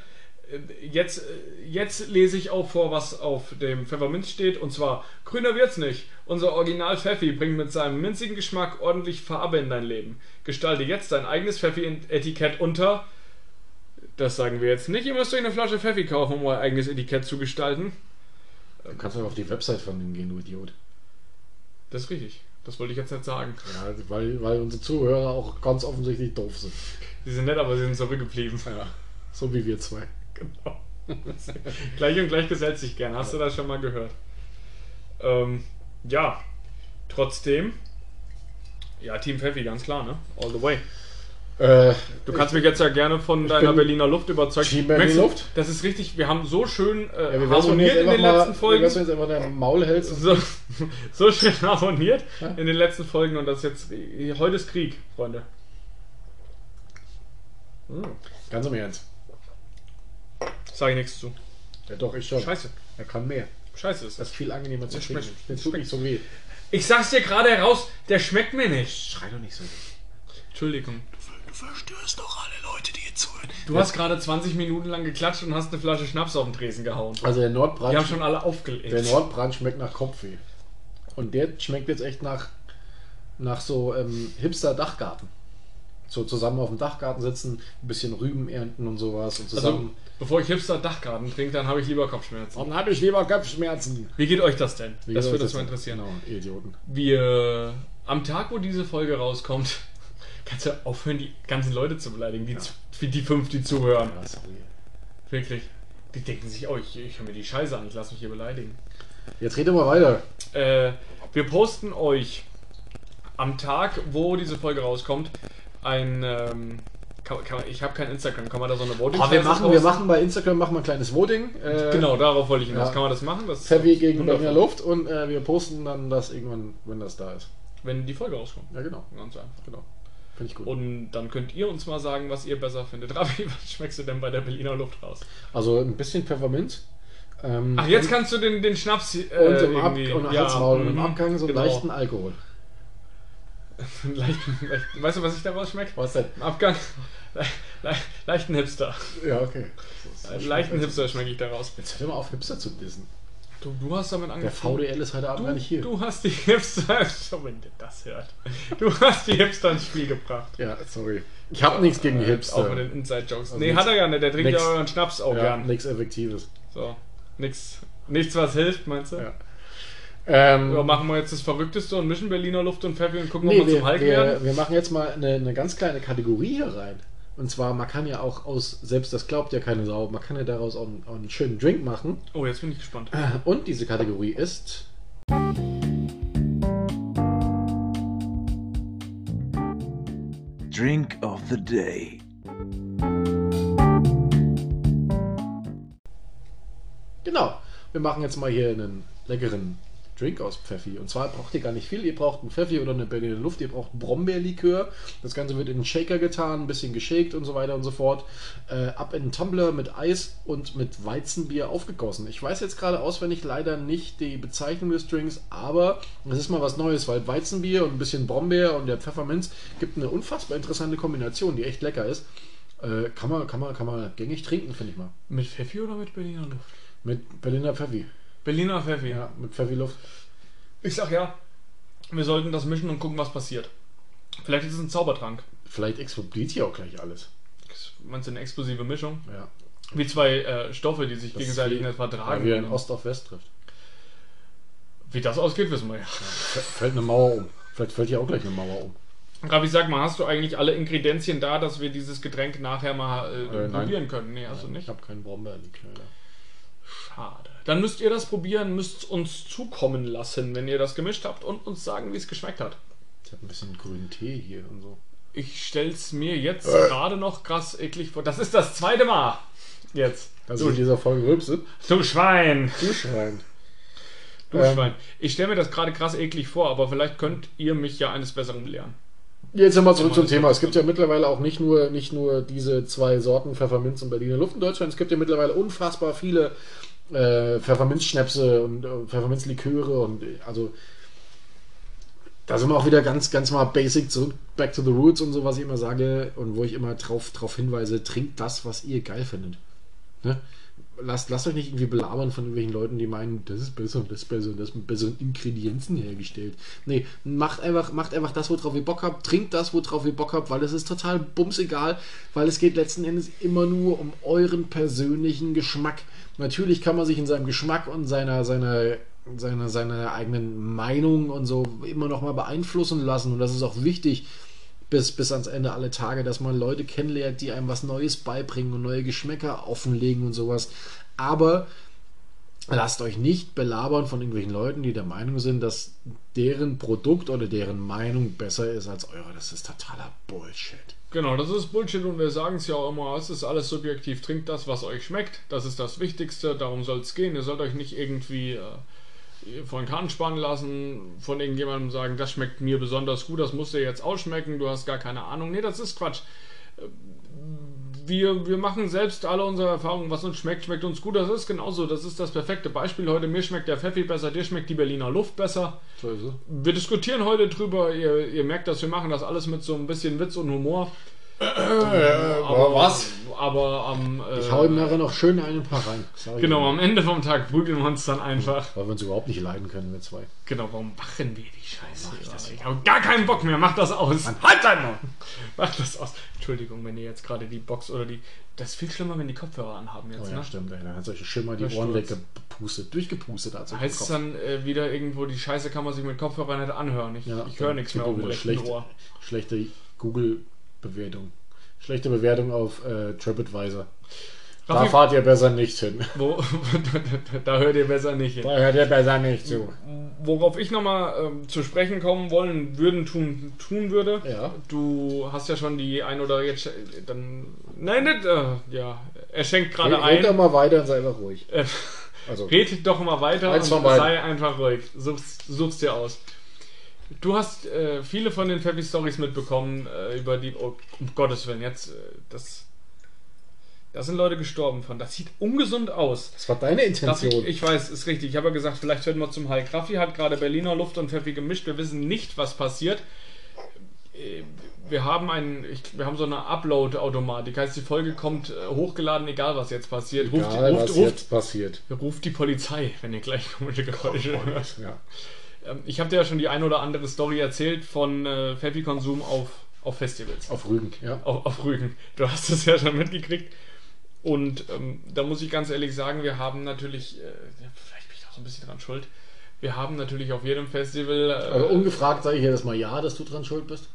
Äh, Jetzt, äh, jetzt lese ich auch vor, was auf dem Pfefferminz steht. Und zwar, grüner wird's nicht. Unser Original Pfeffi bringt mit seinem minzigen Geschmack ordentlich Farbe in dein Leben. Gestalte jetzt dein eigenes Pfeffi-Etikett unter. Das sagen wir jetzt nicht. Ihr müsst euch eine Flasche Pfeffi kaufen, um euer eigenes Etikett zu gestalten. Du kannst doch auf die Website von denen gehen, du Idiot. Das ist richtig. Das wollte ich jetzt nicht sagen. Ja, weil, weil unsere Zuhörer auch ganz offensichtlich doof sind. Sie sind nett, aber sie sind zurückgeblieben. Ja. So wie wir zwei. Genau. gleich und gleich gesellt sich gern. Hast du das schon mal gehört? Ähm, ja, trotzdem. Ja, Team Pfeffi, ganz klar, ne? All the way. Äh, Du kannst mich jetzt ja gerne von deiner Berliner Luft überzeugen. Berliner Luft? Das ist richtig, wir haben so schön äh, ja, harmoniert in den mal, letzten Folgen. Wie wär's, wenn jetzt einfach deinen Maul hältst? So, (laughs) so schön harmoniert Ja. in den letzten Folgen und das jetzt. Heute ist Krieg, Freunde. Ganz im Ernst. Sag ich nichts zu. Ja, doch, ich schon. Scheiße. Er kann mehr. Scheiße ist Das ist viel angenehmer zu schmeckt- Das tut nicht so weh. Ich sag's dir gerade heraus, der schmeckt mir nicht. Schrei doch nicht so. Entschuldigung. Du verstörst doch alle Leute, die hier zuhören. Du hast gerade 20 Minuten lang geklatscht und hast eine Flasche Schnaps auf den Tresen gehauen. Also der Nordbrand, Die haben schon alle aufgelegt. der Nordbrand schmeckt nach Kopfweh. Und der schmeckt jetzt echt nach, nach so ähm, Hipster-Dachgarten. So zusammen auf dem Dachgarten sitzen, ein bisschen Rüben ernten und sowas und also, zusammen. bevor ich Hipster Dachgarten trinke, dann habe ich lieber Kopfschmerzen. Dann habe ich lieber Kopfschmerzen. Wie geht euch das denn? Wie das würde uns mal interessieren. Genau, Idioten. Wir, am Tag, wo diese Folge rauskommt, kannst du aufhören, die ganzen Leute zu beleidigen. Die, z- die fünf, die zuhören. Ja, sorry. Wirklich. Die denken sich, oh, ich, ich höre mir die Scheiße an, ich lasse mich hier beleidigen. Jetzt rede mal weiter. Äh, wir posten euch am Tag, wo diese Folge rauskommt, ein. Ähm, kann, kann, ich habe kein Instagram, kann man da so eine voting Oh, wir, machen, wir machen bei Instagram machen wir ein kleines Voting. Äh, Genau, darauf wollte ich hinaus. Ja. Kann man das machen? Das Pfeffi gegen wundervoll. Berliner Luft und äh, wir posten dann das irgendwann, wenn das da ist. Wenn die Folge rauskommt. Ja, genau. Ganz einfach. genau. Finde ich gut. Und dann könnt ihr uns mal sagen, was ihr besser findet. (laughs) Ravi, was schmeckst du denn bei der Berliner Luft raus? Also ein bisschen Pfefferminz. Ähm, Ach, jetzt kannst du den, den Schnaps äh, und im, Ab und ja, Halsmaul und im mhm, Abgang so einen genau. leichten Alkohol. (laughs) leichten, leichten, weißt du, was ich daraus schmecke? Was denn? Im Abgang. (laughs) Le le leichten Hipster. Ja, okay. leichten Hipster schmecke ich daraus. Jetzt hör mal auf, Hipster zu dissen. Du, du hast damit Der angefangen. VDL ist heute Abend Du, gar nicht hier. du hast die Hipster. (laughs) Wenn der das hört. Du hast die Hipster ins Spiel gebracht. Ja, sorry. Ich habe nichts gegen die Auch mit Hipster. den Inside-Jokes. Also nee, nix- hat er ja nicht. Der trinkt nix- ja euren Schnaps auch Ja, gern. nichts Effektives. So. Nix, nichts, was hilft, meinst du? Ja. Ähm, Ja, machen wir jetzt das Verrückteste und mischen Berliner Luft und Pfeffi und gucken, ob nee, wir wir, zum Hulk werden? wir, wir machen jetzt mal eine, eine ganz kleine Kategorie hier rein. Und zwar, man kann ja auch aus, selbst das glaubt ja keine Sau, man kann ja daraus auch einen, auch einen schönen Drink machen. Oh, jetzt bin ich gespannt. Und diese Kategorie ist. Drink of the Day. Genau. Wir machen jetzt mal hier einen leckeren Drink aus Pfeffi. Und zwar braucht ihr gar nicht viel. Ihr braucht einen Pfeffi oder eine Berliner Luft. Ihr braucht Brombeerlikör. Das Ganze wird in einen Shaker getan, ein bisschen geshakt und so weiter und so fort. Äh, ab in einen Tumbler mit Eis und mit Weizenbier aufgegossen. Ich weiß jetzt gerade auswendig leider nicht die Bezeichnung des Drinks, aber es ist mal was Neues, weil Weizenbier und ein bisschen Brombeer und der Pfefferminz gibt eine unfassbar interessante Kombination, die echt lecker ist. Äh, kann, man, kann, man, kann man gängig trinken, finde ich mal. Mit Pfeffi oder mit Berliner Luft? Mit Berliner Pfeffi. Berliner Pfeffi. Ja, mit Pfeffi-Luft. Ich sag ja, wir sollten das mischen und gucken, was passiert. Vielleicht ist es ein Zaubertrank. Vielleicht explodiert hier auch gleich alles. Meinst du eine explosive Mischung? Ja. Wie zwei äh, Stoffe, die sich Das gegenseitig nicht vertragen. Ja, wie ein Ost auf West trifft. Wie das ausgeht, wissen wir ja. F- Fällt eine Mauer um. Vielleicht fällt hier auch gleich eine Mauer um. Ravi, sag mal, hast du eigentlich alle Ingredienzien da, dass wir dieses Getränk nachher mal äh, Äh, nein. probieren können? Nee, hast du Ich nicht? habe keinen Brombeerlikör. Schade. Dann müsst ihr das probieren, müsst uns zukommen lassen, wenn ihr das gemischt habt und uns sagen, wie es geschmeckt hat. Ich habe ein bisschen grünen Tee hier und so. Ich stell's mir jetzt Äh. gerade noch krass eklig vor. Das ist das zweite Mal. Jetzt. Also in dieser Folge rülpse. Du Schwein. Du Schwein. Du Ähm. Schwein. Ich stelle mir das gerade krass eklig vor, aber vielleicht könnt ihr mich ja eines Besseren lehren. Jetzt nochmal zurück zum Thema. Es gibt ja mittlerweile auch nicht nur, nicht nur diese zwei Sorten Pfefferminz und Berliner Luft in Deutschland. Es gibt ja mittlerweile unfassbar viele äh, Pfefferminzschnäpse und äh, Pfefferminzliköre und äh, also da sind wir auch wieder ganz, ganz mal basic zurück, back to the roots und so, was ich immer sage und wo ich immer drauf, drauf hinweise, trinkt das, was ihr geil findet. Ne? Lasst, lasst euch nicht irgendwie belabern von irgendwelchen Leuten, die meinen, das ist besser und das ist besser und das ist mit besseren Ingredienzen hergestellt. Nee, macht einfach, macht einfach das, worauf ihr Bock habt, trinkt das, worauf ihr Bock habt, weil es ist total bumsegal, weil es geht letzten Endes immer nur um euren persönlichen Geschmack. Natürlich kann man sich in seinem Geschmack und seiner, seiner, seiner, seiner eigenen Meinung und so immer noch mal beeinflussen lassen und das ist auch wichtig bis, bis ans Ende alle Tage, dass man Leute kennenlernt, die einem was Neues beibringen und neue Geschmäcker offenlegen und sowas. Aber lasst euch nicht belabern von irgendwelchen Leuten, die der Meinung sind, dass deren Produkt oder deren Meinung besser ist als eure. Das ist totaler Bullshit. Genau, das ist Bullshit und wir sagen es ja auch immer, es ist alles subjektiv. Trinkt das, was euch schmeckt. Das ist das Wichtigste, darum soll es gehen. Ihr sollt euch nicht irgendwie äh, von Kahn spannen lassen, von irgendjemandem sagen, das schmeckt mir besonders gut, das muss dir jetzt ausschmecken, du hast gar keine Ahnung. Nee, das ist Quatsch. Äh, Wir, wir machen selbst alle unsere Erfahrungen, was uns schmeckt, schmeckt uns gut. Das ist genauso, das ist das perfekte Beispiel heute. Mir schmeckt der Pfeffi besser, dir schmeckt die Berliner Luft besser. Wir diskutieren heute drüber. Ihr, ihr merkt, dass wir machen das alles mit so ein bisschen Witz und Humor. Aber, was? Aber am. Äh, Ich hau ihm nachher noch schön einen paar rein. Genau, am Ende vom Tag prügeln wir uns dann einfach. Weil wir uns überhaupt nicht leiden können, wir zwei. Genau, warum machen wir die Scheiße? mach ich das ich habe gar keinen Bock mehr. Mach das aus. Halt einmal! (laughs) Mach das aus. Entschuldigung, wenn ihr jetzt gerade die Box oder die. Das ist viel schlimmer, wenn die Kopfhörer anhaben jetzt, Oh ja, ne? stimmt. Ey. Dann hat solche Schimmer die Ohren weggepustet. Durchgepustet hat Heißt es dann äh, wieder irgendwo, die Scheiße kann man sich mit Kopfhörern nicht anhören. Ich, ich höre nichts mehr auf dem wieder rechten schlechte, Ohr. Schlechte Google-Bewertung. Schlechte Bewertung auf äh, TripAdvisor. Da Raffi, fahrt ihr besser nicht hin. (laughs) wo, (laughs) da hört ihr besser nicht hin. Da hört ihr besser nicht zu. Worauf ich nochmal ähm, zu sprechen kommen wollen würden, tun, tun würde. Ja. Du hast ja schon die ein oder jetzt dann. Nein, nicht, äh, ja. Er schenkt gerade Red, red doch ein. mal weiter und sei einfach ruhig. Äh, Also, red doch mal weiter und sei einfach ruhig. Such's, such's dir aus. Du hast äh, viele von den Peppi Stories mitbekommen, äh, über die. Oh, um Gottes Willen, jetzt. Äh, das. Da sind Leute gestorben von. Das sieht ungesund aus. das war deine Darf ich, Intention. ich weiß, ist richtig. Ich habe ja gesagt, vielleicht hören wir zum Hulk. Raffi hat gerade Berliner Luft und Pfeffi gemischt. Wir wissen nicht, was passiert. äh, wir haben einen, ich, wir haben so eine Upload-Automatik. Heißt, die Folge kommt äh, hochgeladen, egal was jetzt passiert. Ruft, Egal, ruft, was ruft, jetzt passiert. ruft die Polizei, wenn ihr gleich komische Geräusche hört. Ja. Ähm, Ich habe dir ja schon die ein oder andere Story erzählt von äh, Pfeffi-Konsum auf, auf Festivals. Auf Rügen, ja. auf, auf Rügen. Du hast es ja schon mitgekriegt. Und ähm, da muss ich ganz ehrlich sagen, wir haben natürlich, äh, ja, vielleicht bin ich auch so ein bisschen dran schuld, wir haben natürlich auf jedem Festival, äh, Also ungefragt sage ich jedes Mal ja, dass du dran schuld bist.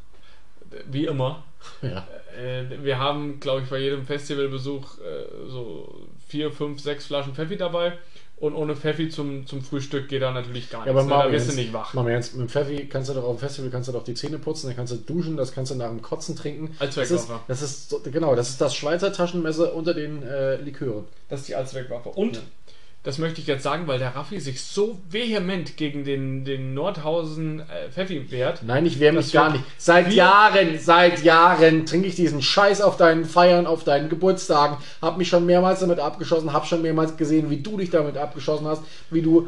wie immer, (laughs) Ja. äh, wir haben, glaube ich, bei jedem Festivalbesuch äh, so vier, fünf, sechs Flaschen Pfeffi dabei. Und ohne Pfeffi zum, zum Frühstück geht da natürlich gar Ja, nichts. aber ne? Da bist du nicht wach. Mal Ernst, mit Pfeffi kannst du doch auf dem Festival kannst du doch die Zähne putzen, dann kannst du duschen, das kannst du nach dem Kotzen trinken. Das ist, Allzweckwaffe. das ist so- genau, das ist das Schweizer Taschenmesser unter den äh, Likören. Das ist die Allzweckwaffe. Und Ja. Das möchte ich jetzt sagen, weil der Raffi sich so vehement gegen den, den Nordhausen äh, Pfeffi wehrt. Nein, ich wehre mich gar nicht. Seit Jahren, seit Jahren trinke ich diesen Scheiß auf deinen Feiern, auf deinen Geburtstagen. Hab mich schon mehrmals damit abgeschossen, hab schon mehrmals gesehen, wie du dich damit abgeschossen hast, wie du.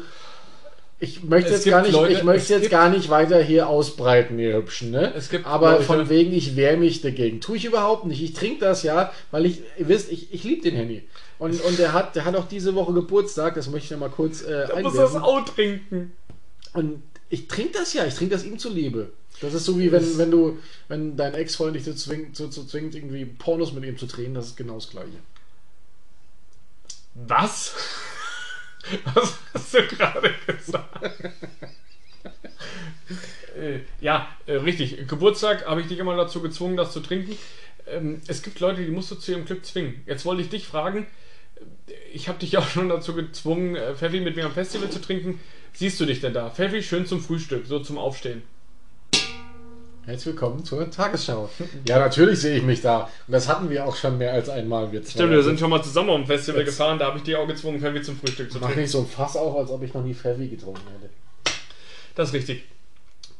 Ich möchte Es jetzt gar nicht, Leute- ich möchte jetzt gar nicht weiter hier ausbreiten, ihr Hübschen, ne? Es gibt Aber Leute- von wegen, ich wehre mich dagegen. Tue ich überhaupt nicht. Ich trinke das ja, weil ich, ihr wisst, ich, ich liebe den Henny. Und, und der hat, der hat auch diese Woche Geburtstag, das möchte ich noch mal kurz äh, Du musst das auch trinken. Und ich trinke das ja, ich trinke das ihm zuliebe. Das ist so wie wenn, wenn du, wenn dein Ex-Freund dich dazu zwingt, zu, zu zwingt, irgendwie Pornos mit ihm zu drehen, das ist genau das gleiche. Was? Was hast du gerade gesagt? Äh, ja, äh, richtig. Geburtstag habe ich dich immer dazu gezwungen, das zu trinken. Ähm, es gibt Leute, die musst du zu ihrem Glück zwingen. Jetzt wollte ich dich fragen. äh, Ich habe dich (laughs) auch schon dazu gezwungen, Pfeffi mit mir am Festival zu trinken. Siehst du dich denn da? Pfeffi schön zum Frühstück, so zum Aufstehen. Herzlich willkommen zur Tagesschau. Ja, natürlich sehe ich mich da. Und das hatten wir auch schon mehr als einmal. Wir zwei. Stimmt, wir sind schon mal zusammen auf dem Festival Jetzt- gefahren, da habe ich dich auch gezwungen, Pfeffi zum Frühstück zu Mach trinken. nicht so ein Fass auf, als ob ich noch nie Pfeffi getrunken hätte. Das ist richtig.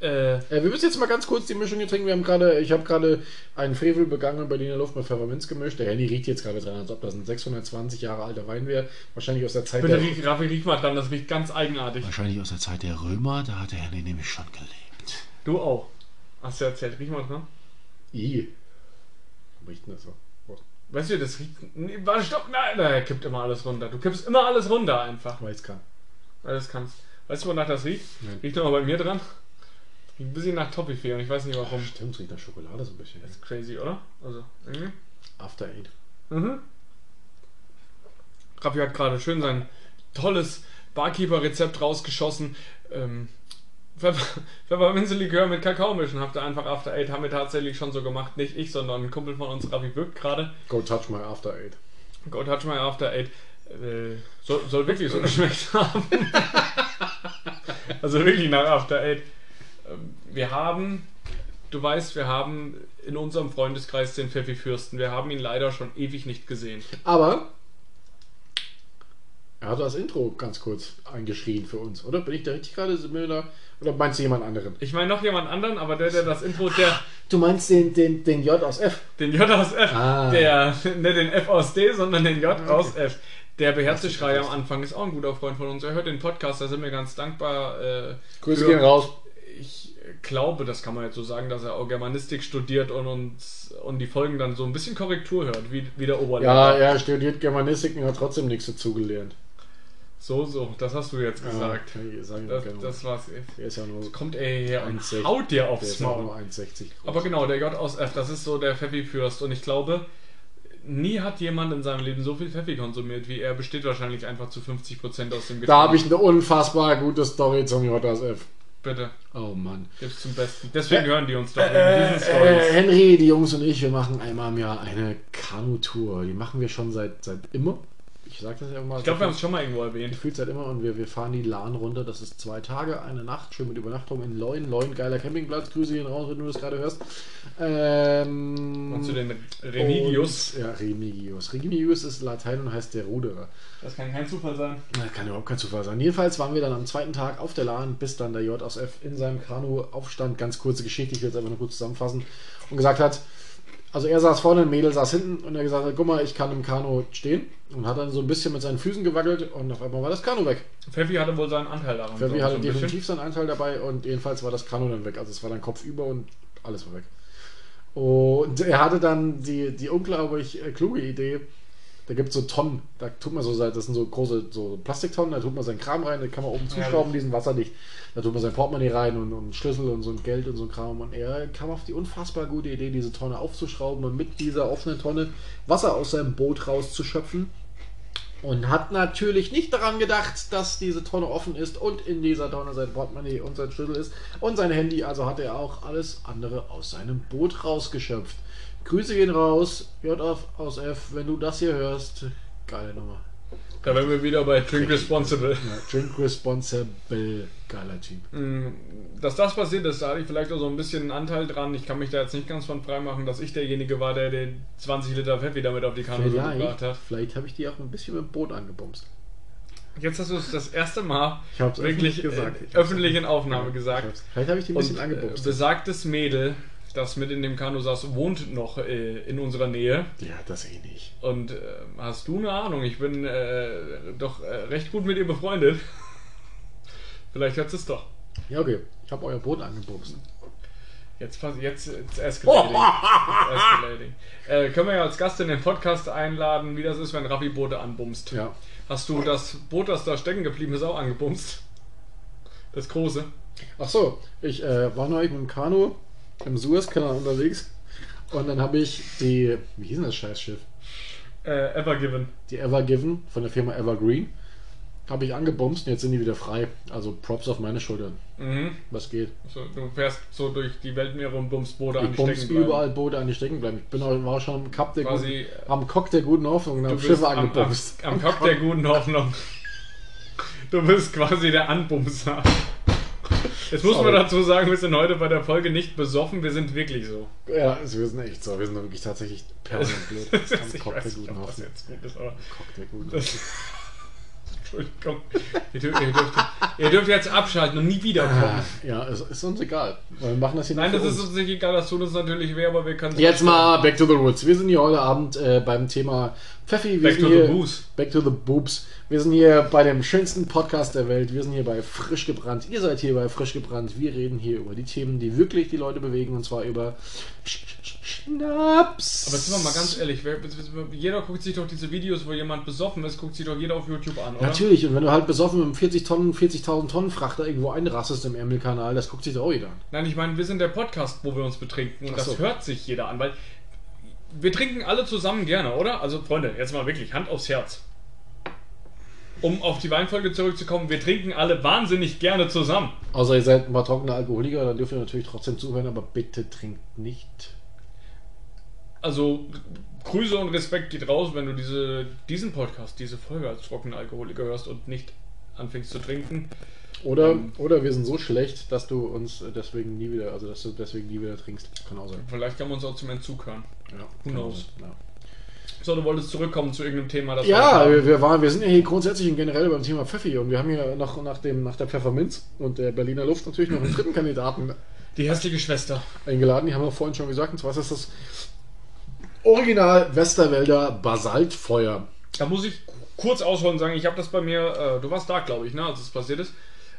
Äh, Äh, wir müssen jetzt mal ganz kurz die Mischung hier trinken. Wir haben gerade, ich habe gerade einen Frevel begangen Berliner Luft mit Pfefferminz gemischt. Der Handy riecht jetzt gerade dran, als ob das ein 620 Jahre alter Wein wäre. Wahrscheinlich aus der Zeit bitte der, riech, Raffi, riech mal dran, das riecht ganz eigenartig. Wahrscheinlich aus der Zeit der Römer, da hat der Henny nämlich schon gelebt. Du auch. Hast du erzählt, riech mal dran. I. Riecht denn das so? Weißt du, das riecht. Nee, warte, stopp, nein, nein, er kippt immer alles runter. Du kippst immer alles runter einfach, Weil es kann. weil es kannst. Weißt du, wonach das riecht? Nein. Riecht noch mal bei mir dran. Riecht ein bisschen nach Toffifee und ich weiß nicht warum. Stimmt, es riecht nach Schokolade so ein bisschen. Das ist crazy, oder? Also, irgendwie. After Eight. Mhm. Raffi hat gerade schön sein tolles Barkeeper-Rezept rausgeschossen. Ähm, (laughs) Pfefferminzlikör mit Kakao mischen. Habt ihr einfach After Eight, haben wir tatsächlich schon so gemacht. Nicht ich, sondern ein Kumpel von uns, Raffi wirkt gerade. Go touch my After Eight. Go touch my After Eight. Äh, soll, soll wirklich so geschmeckt (laughs) haben. also wirklich nach After Eight. Ähm, Wir haben, du weißt, wir haben in unserem Freundeskreis den Pfeffi Fürsten. Wir haben ihn leider schon ewig nicht gesehen. Aber er hat das Intro ganz kurz eingeschrien für uns, oder? Bin ich da richtig gerade? Da- Oder meinst du jemand anderen? Ich meine noch jemand anderen, aber der, der das Intro, der, Du meinst den, den, den J aus F? den J aus F, Ah. der, nicht den F aus D, sondern den J aus F. Der beherzte Schrei am Anfang ist auch ein guter Freund von uns. Er hört den Podcast, da sind wir ganz dankbar. Äh, Grüße für- gehen raus. Ich glaube, das kann man jetzt so sagen, dass er auch Germanistik studiert und uns und die Folgen dann so ein bisschen Korrektur hört, wie, wie der Oberlehrer. Ja, er studiert Germanistik und hat trotzdem nichts dazugelernt. So, so, das hast du jetzt gesagt. Ja, sagen, Das, genau. das war's. der ist ja nur, Kommt er her und 1,60. haut dir aufs Maul. 1,60 groß. Aber genau, der J aus F, das ist so der Pfeffi-Fürst. Und ich glaube, nie hat jemand in seinem Leben so viel Pfeffi konsumiert wie er. Besteht wahrscheinlich einfach zu 50% aus dem Getränk. Da habe ich eine unfassbar gute Story zum J aus F. Bitte, Oh Mann. gib's zum Besten. Deswegen hören die uns doch Äh, äh, Stories. Henry, die Jungs und ich, wir machen einmal im Jahr eine Kanutour. Die machen wir schon seit, seit immer. Ich sag das ja immer. Ich glaube, wir haben es schon mal irgendwo erwähnt. gefühlt seit immer und wir, wir fahren die Lahn runter. Das ist zwei Tage, eine Nacht, schön mit Übernachtung in Leuen. Leuen, geiler Campingplatz. Grüße gehen raus, wenn du das gerade hörst. Ähm, Und zu den Remigius. Und, ja, Remigius. Remigius ist Latein und heißt der Ruderer. Das kann kein Zufall sein. Na, Kann überhaupt kein Zufall sein. Jedenfalls waren wir dann am zweiten Tag auf der Lahn, bis dann der J aus F in seinem Kanu aufstand. Ganz kurze Geschichte, ich will es einfach nur kurz zusammenfassen. Und gesagt hat, also er saß vorne, ein Mädel saß hinten und er gesagt hat, guck mal, ich kann im Kanu stehen. Und hat dann so ein bisschen mit seinen Füßen gewackelt und auf einmal war das Kanu weg. Pfeffi hatte wohl seinen Anteil daran. So- mich so hatte ein bisschen. definitiv seinen Anteil dabei und jedenfalls war das Kanu dann weg. Also es war dann Kopf über und alles war weg. Und er hatte dann die, die unglaublich äh, kluge Idee, da gibt es so Tonnen, da tut man so, das sind so große so Plastiktonnen, da tut man seinen Kram rein, da kann man oben zuschrauben, die sind wasserdicht. Da tut man sein Portemonnaie rein und, und Schlüssel und so ein Geld und so ein Kram. Und er kam auf die unfassbar gute Idee, diese Tonne aufzuschrauben und mit dieser offenen Tonne Wasser aus seinem Boot rauszuschöpfen. Und hat natürlich nicht daran gedacht, dass diese Tonne offen ist und in dieser Tonne sein Portemonnaie und sein Schlüssel ist und sein Handy. Also hat er auch alles andere aus seinem Boot rausgeschöpft. Grüße gehen raus, J auf- aus F, wenn du das hier hörst. Geile Nummer. Da wären wir wieder bei Drink Responsible. Ja, drink responsible, geiler Typ. Dass das passiert ist, da hatte ich vielleicht auch so ein bisschen einen Anteil dran. Ich kann mich da jetzt nicht ganz von frei machen, dass ich derjenige war, der den 20 Liter Pfeffi damit auf die Kanne gebracht hat. vielleicht habe ich die auch ein bisschen mit dem Boot angebumst. Jetzt hast du es das erste Mal wirklich öffentlich gesagt. äh, Ich hab's- öffentlich in Aufnahme gesagt. Vielleicht habe ich die ein bisschen Und äh, angebumst. besagtes Mädel, das mit in dem Kanu saß, wohnt noch äh, in unserer Nähe. ja, das eh nicht. Und äh, hast du eine Ahnung? Ich bin äh, doch äh, recht gut mit ihr befreundet. Vielleicht hört es doch. Ja, okay. Ich habe euer Boot angebumst. Jetzt, pass- jetzt, jetzt escalating. Jetzt escalating. Äh, können wir ja als Gast in den Podcast einladen, wie das ist, wenn Raffi Boote anbumst. Ja. Hast du das Boot, das da stecken geblieben ist, auch angebumst? Das große. Ach so, ich äh, war neulich mit dem Kanu im Suezkanal unterwegs und dann habe ich die, wie hieß denn das Scheißschiff? Äh, Ever Given. Die Ever Given von der Firma Evergreen. Habe ich angebumst und jetzt sind die wieder frei. Also Props auf meine Schultern. Mhm. Was geht? So, du fährst so durch die Weltmeere und bummst Boote an, Ich die bums stecken bleiben. überall Boote an, die stecken bleiben. Ich bin auch, war schon am Kap der Quasi, guten, am Cock der guten Hoffnung und bist Schiffe am, am, angebumst. am Kopf der (laughs) guten Hoffnung. Du bist quasi der Anbumser. Jetzt muss man dazu sagen, wir sind heute bei der Folge nicht besoffen, wir sind wirklich so. Ja, also wir sind echt so. Wir sind wirklich tatsächlich permanent blöd. (laughs) Am ich Cock der weiß nicht, ob das jetzt gut ist, aber Cock der guten das. (laughs) Entschuldigung. Ihr dürft, ihr, dürft, ihr dürft jetzt abschalten und nie wiederkommen. Ah, Ja, es ist uns egal. Wir machen das hier Nein, das ist uns nicht egal, das tut uns natürlich weh, aber wir können es Jetzt mal back to the roots. Wir sind hier heute Abend äh, beim Thema Pfeffi. Wir Back to the hier, booze. Back to the boobs. Wir sind hier bei dem schönsten Podcast der Welt. Wir sind hier bei Frisch gebrannt. Ihr seid hier bei Frisch gebrannt. Wir reden hier über die Themen, die wirklich die Leute bewegen und zwar über Sch Sch Schnaps. Aber jetzt sind wir mal ganz ehrlich, jeder guckt sich doch diese Videos, wo jemand besoffen ist, guckt sich doch jeder auf YouTube an, oder? Natürlich, und wenn du halt besoffen mit einem 40 Tonnen, 40.000 Tonnen Frachter irgendwo einrastest im Ärmelkanal, das guckt sich doch auch jeder an. Nein, ich meine, wir sind der Podcast, wo wir uns betrinken und Ach das so. hört sich jeder an, weil wir trinken alle zusammen gerne, oder? Also Freunde, jetzt mal wirklich Hand aufs Herz. Um auf die Weinfolge zurückzukommen, wir trinken alle wahnsinnig gerne zusammen. Außer ihr seid ein paar trockene Alkoholiker, dann dürft ihr natürlich trotzdem zuhören, aber bitte trinkt nicht. Also Grüße und Respekt geht raus, wenn du diese, diesen Podcast, diese Folge als trockener Alkoholiker hörst und nicht anfängst zu trinken. Oder, Ähm. oder wir sind so schlecht, dass du uns deswegen nie wieder, also dass du deswegen nie wieder trinkst. Kann auch sein. Vielleicht kann man uns auch zum Entzug hören. Ja, Who knows? Ja, So, du wolltest zurückkommen zu irgendeinem Thema, das ja wir wir, waren, wir sind ja hier grundsätzlich und generell beim Thema Pfeffi und wir haben hier noch nach, dem, nach der Pfefferminz und der Berliner Luft natürlich noch einen (clears throat) dritten Kandidaten Die hässliche Schwester. eingeladen. Die haben wir vorhin schon gesagt, und zwar ist das das Original Westerwälder Basaltfeuer. Da muss ich kurz ausholen und sagen, ich habe das bei mir, äh, du warst da, glaube ich, ne, als es passiert ist.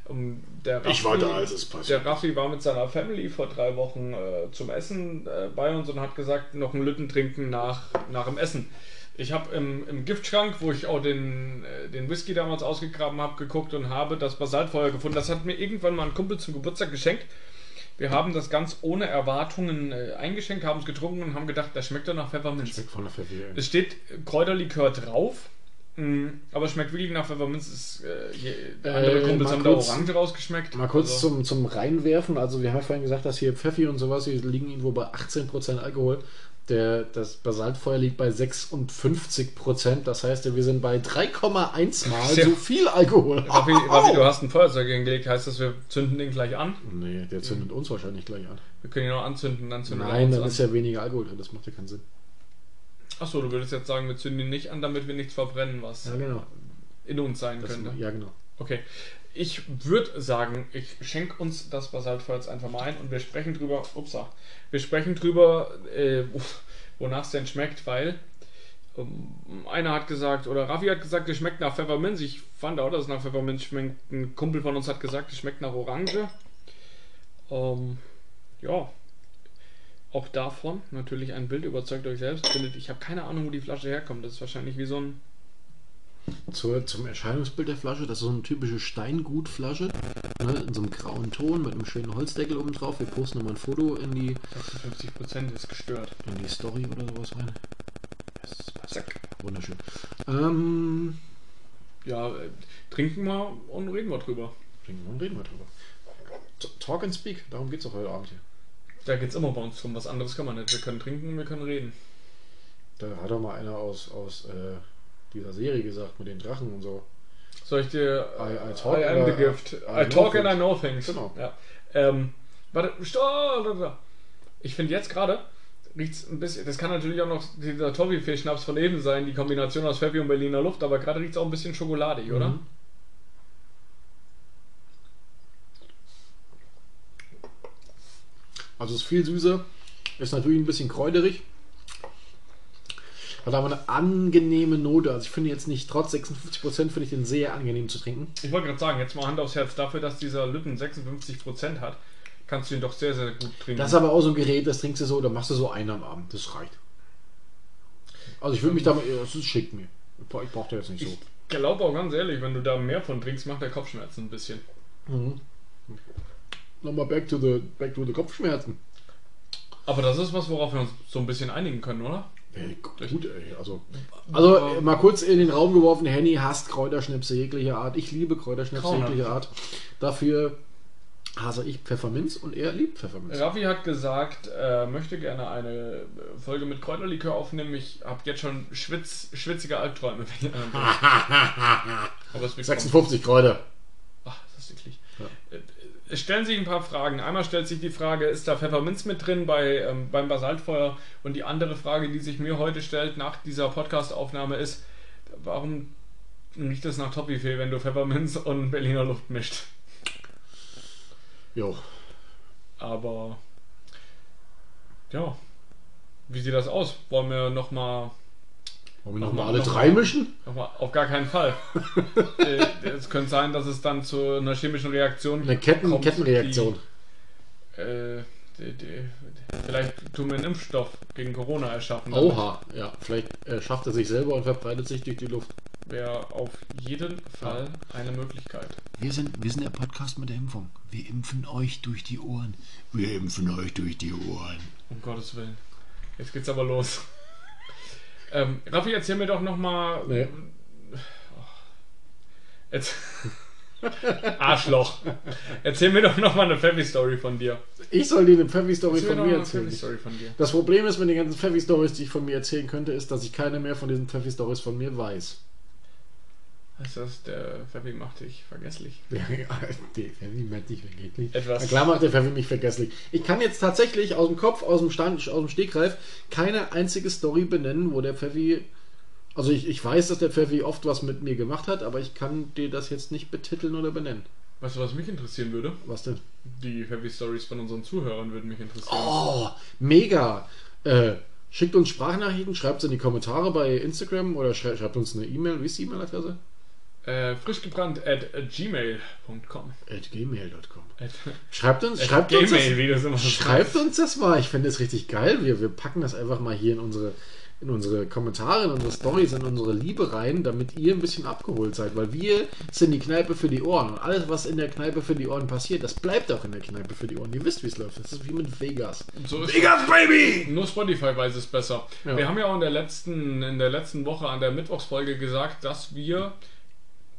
Der Ich war da, als es passiert Der Raffi war mit seiner Family vor drei Wochen äh, zum Essen äh, bei uns und hat gesagt, noch einen Lütten trinken nach, nach dem Essen. Ich habe im, im Giftschrank, wo ich auch den, äh, den Whisky damals ausgegraben habe, geguckt und habe das Basaltfeuer gefunden. Das hat mir irgendwann mal ein Kumpel zum Geburtstag geschenkt. Wir haben das ganz ohne Erwartungen äh, eingeschenkt, haben es getrunken und haben gedacht, das schmeckt doch nach Pfefferminz. Weg von der Pfeffi. ey. Es steht Kräuterlikör drauf, aber es schmeckt wirklich nach Pfefferminz. Äh, je, andere Äh, Kumpels haben kurz- da Orange rausgeschmeckt. Mal kurz Also, zum, zum Reinwerfen. Also, wir haben ja vorhin gesagt, dass hier Pfeffi und sowas, die liegen irgendwo bei 18% Alkohol. Der, das Basaltfeuer liegt bei 56%. Das heißt, wir sind bei 3,1 Mal (laughs) Ja. so viel Alkohol. Raffi, Raffi, du hast ein Feuerzeug hingelegt, heißt das, wir zünden den gleich an? Nee, der zündet uns wahrscheinlich gleich an. Wir können ihn noch anzünden, dann zünden Nein, wir dann uns ist an. ja weniger Alkohol drin. Das macht ja keinen Sinn. Achso, du würdest jetzt sagen, wir zünden ihn nicht an, damit wir nichts verbrennen, was Ja, genau. in uns sein Das könnte. ja, genau. Okay. Ich würde sagen, ich schenke uns das Basaltfeuer jetzt einfach mal ein und wir sprechen drüber, upsa, wir sprechen drüber, äh, wonach es denn schmeckt, weil ähm, einer hat gesagt, oder Raffi hat gesagt, es schmeckt nach Pfefferminz. Ich fand auch, dass es nach Pfefferminz schmeckt. Ein Kumpel von uns hat gesagt, es schmeckt nach Orange. Ähm, ja. Auch davon natürlich ein Bild, überzeugt euch selbst. Findet, ich habe keine Ahnung, wo die Flasche herkommt. Das ist wahrscheinlich wie so ein. Zur, zum Erscheinungsbild der Flasche, das ist so eine typische Steingutflasche, ne, in so einem grauen Ton mit einem schönen Holzdeckel oben drauf. Wir posten nochmal ein Foto in die, 50% ist gestört. in die Story oder sowas rein. Zack. Wunderschön. Ähm, Ja, äh, trinken wir und reden wir drüber. trinken wir und reden wir drüber. Talk and speak, darum geht es auch heute Abend hier. Da geht es immer bei uns drum. Was anderes kann man nicht. Wir können trinken, wir können reden. Da hat doch mal einer aus, aus äh, dieser Serie gesagt, mit den Drachen und so. Soll ich dir. I- I talk I am the gift. I I, talk and. I know things. Genau. Ja. Ähm, warte, stopp! Ich finde jetzt gerade riecht's ein bisschen. Das kann natürlich auch noch dieser Toffee-Schnaps von eben sein, die Kombination aus Pfeffi und Berliner Luft, aber gerade riecht es auch ein bisschen schokoladig, oder? Mhm. Also es ist viel süßer, ist natürlich ein bisschen kräuterig. Hat aber eine angenehme Note. Also ich finde jetzt nicht, trotz 56% finde ich den sehr angenehm zu trinken. Ich wollte gerade sagen, jetzt mal Hand aufs Herz, dafür, dass dieser Lütten 56% hat, kannst du ihn doch sehr, sehr gut trinken. Das ist aber auch so ein Gerät, das trinkst du so, oder machst du so einen am Abend. Das reicht. Also ich würde mich damit, das ist schick mir. Ich brauche brauch da jetzt nicht so. ich glaube auch ganz ehrlich, wenn du da mehr von trinkst, macht der Kopfschmerzen ein bisschen. Nochmal back to the, back to the Kopfschmerzen. Aber das ist was, worauf wir uns so ein bisschen einigen können, oder? Ey, gut, ey. Also, also äh, mal kurz in den Raum geworfen, Henny hasst Kräuterschnäpse jeglicher Art. Ich liebe Kräuterschnäpse Grauenhaft. jeglicher Art. Dafür hasse ich Pfefferminz und er liebt Pfefferminz. Raffi hat gesagt, er möchte gerne eine Folge mit Kräuterlikör aufnehmen. Ich habe jetzt schon schwitz, schwitzige Albträume. (laughs) Aber es wird kommen. 56 Kräuter. Ach, das ist wirklich. Äh, Es stellen sich ein paar Fragen. Einmal stellt sich die Frage, ist da Pfefferminz mit drin bei, ähm, beim Basaltfeuer? Und die andere Frage, die sich mir heute stellt nach dieser Podcast-Aufnahme ist, warum riecht es nach Toffifee, wenn du Pfefferminz und Berliner Luft mischt? Jo. Aber ja, wie sieht das aus? Wollen wir nochmal Wollen wir Noch nochmal mal- alle noch drei mal. mischen? noch mal, auf gar keinen Fall. (laughs) Äh, es könnte sein, dass es dann zu einer chemischen Reaktion Eine Ketten, kommt, Kettenreaktion. Die, äh, die, die, vielleicht tun wir einen Impfstoff gegen Corona erschaffen. damit Oha, ja. Vielleicht äh, schafft er sich selber und verbreitet sich durch die Luft. Wäre auf jeden Fall eine Möglichkeit. Wir sind, wir sind der Podcast mit der Impfung. Wir impfen euch durch die Ohren. Wir impfen euch durch die Ohren. Um Gottes Willen. Jetzt geht's aber los. Ähm, Raffi, erzähl mir doch nochmal. Nee. Jetzt. (laughs) Arschloch. Erzähl mir doch nochmal eine Pfeffi-Story von dir. Ich soll dir eine Pfeffi-Story von mir erzählen. Von. Das Problem ist, mit den ganzen Pfeffi-Stories, die ich von mir erzählen könnte, ist, dass ich keine mehr von diesen Pfeffi-Stories von mir weiß. Heißt das, der Pfeffi macht dich vergesslich? (laughs) Ja, der Pfeffi macht dich vergesslich. Etwas. Na klar macht der Pfeffi mich vergesslich. Ich kann jetzt tatsächlich aus dem Kopf, aus dem Stand, aus dem Stegreif keine einzige Story benennen, wo der Pfeffi. Also ich, ich weiß, dass der Pfeffi oft was mit mir gemacht hat, aber ich kann dir das jetzt nicht betiteln oder benennen. Weißt du, was mich interessieren würde? Was denn? Die Pfeffi-Stories von unseren Zuhörern würden mich interessieren. Oh, mega! Äh, schickt uns Sprachnachrichten, schreibt es in die Kommentare bei Instagram oder schrei schreibt uns eine E-Mail. Wie ist die E-Mail-Adresse? Äh, frischgebrannt at gmail.com. At gmail.com. Schreibt uns, schreibt uns das, Gmail, wie das schreibt uns das mal. Ich finde das richtig geil. Wir, wir packen das einfach mal hier in unsere, in unsere Kommentare, in unsere Stories, in unsere Liebe rein, damit ihr ein bisschen abgeholt seid. Weil wir sind die Kneipe für die Ohren. Und alles, was in der Kneipe für die Ohren passiert, das bleibt auch in der Kneipe für die Ohren. Ihr wisst, wie es läuft. Das ist wie mit Vegas. So Vegas, Baby! Nur Spotify weiß es besser. Ja. Wir haben ja auch in der letzten, in der letzten Woche an der Mittwochsfolge gesagt, dass wir,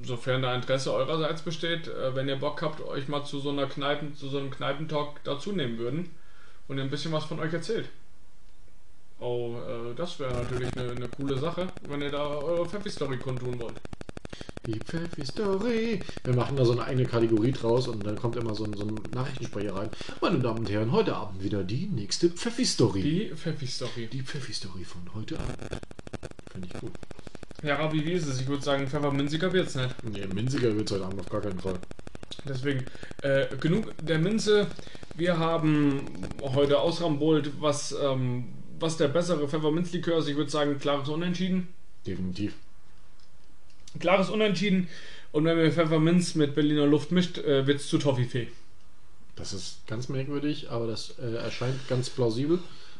sofern da Interesse eurerseits besteht, äh, wenn ihr Bock habt, euch mal zu so einer Kneipen, zu so einem Kneipentalk dazu nehmen würden und ihr ein bisschen was von euch erzählt. Oh, äh, das wäre natürlich eine, eine coole Sache, wenn ihr da eure Pfeffi-Story kundtun wollt. Die Pfeffi-Story. Wir machen da so eine eigene Kategorie draus und dann kommt immer so ein, so ein Nachrichtensprecher rein. Meine Damen und Herren, heute Abend wieder die nächste Pfeffi-Story. Die Pfeffi-Story. Die Pfeffi-Story von heute Abend. Finde ich gut. Ja, Rabi, wie ist es? Ich würde sagen, Pfefferminziger wird's nicht. Nee, Minziger wird es heute Abend auf gar keinen Fall. Deswegen, äh, genug der Minze. Wir haben heute ausrambolt, was, ähm, was der bessere Pfefferminzlikör ist. Ich würde sagen, klares Unentschieden. Definitiv. Klares Unentschieden. Und wenn wir Pfefferminz mit Berliner Luft mischt, äh, wird es zu Toffifee. Das ist ganz merkwürdig, aber das äh, erscheint ganz plausibel.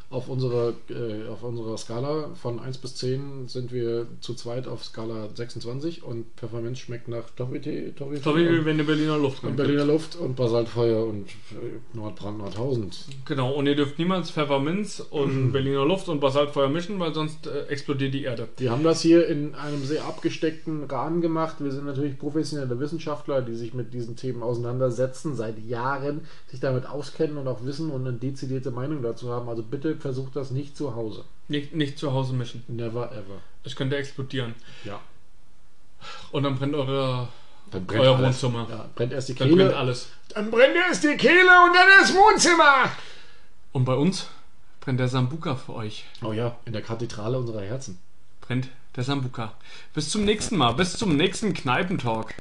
Auf unserer, äh, auf unserer Skala von 1 bis 10 sind wir zu zweit auf Skala 26 und Pfefferminz schmeckt nach Toffee-Tee, Toffee wie wenn der Berliner Luft kommt. Berliner Luft und Basaltfeuer und äh, Nordbrand Nordtausend. Genau, und ihr dürft niemals Pfefferminz Mhm. und (clears throat) Berliner Luft und Basaltfeuer mischen, weil sonst äh, explodiert die Erde. Wir haben das hier in einem sehr abgesteckten Rahmen gemacht. Wir sind natürlich professionelle Wissenschaftler, die sich mit diesen Themen auseinandersetzen, seit Jahren sich damit auskennen und auch wissen und eine dezidierte Meinung dazu haben. Also bitte versucht das nicht zu Hause. Nicht, nicht zu Hause mischen. Never ever. Es könnte explodieren. Ja. Und dann brennt eure. Dann Euer alles. Wohnzimmer. Ja, brennt erst die Dann Kehle. brennt alles. Dann brennt erst die Kehle und dann das Wohnzimmer. Und bei uns brennt der Sambuka für euch. Oh ja, in der Kathedrale unserer Herzen. Brennt der Sambuka. Bis zum nächsten Mal. Bis zum nächsten Kneipentalk.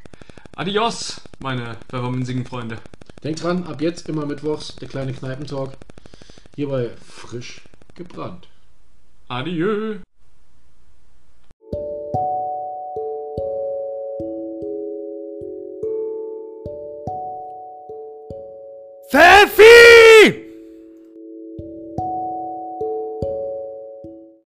Adios, meine pfefferminzigen Freunde. Denkt dran, ab jetzt immer mittwochs der kleine Kneipentalk. Hierbei frisch gebrannt. Adieu. Pfeffi!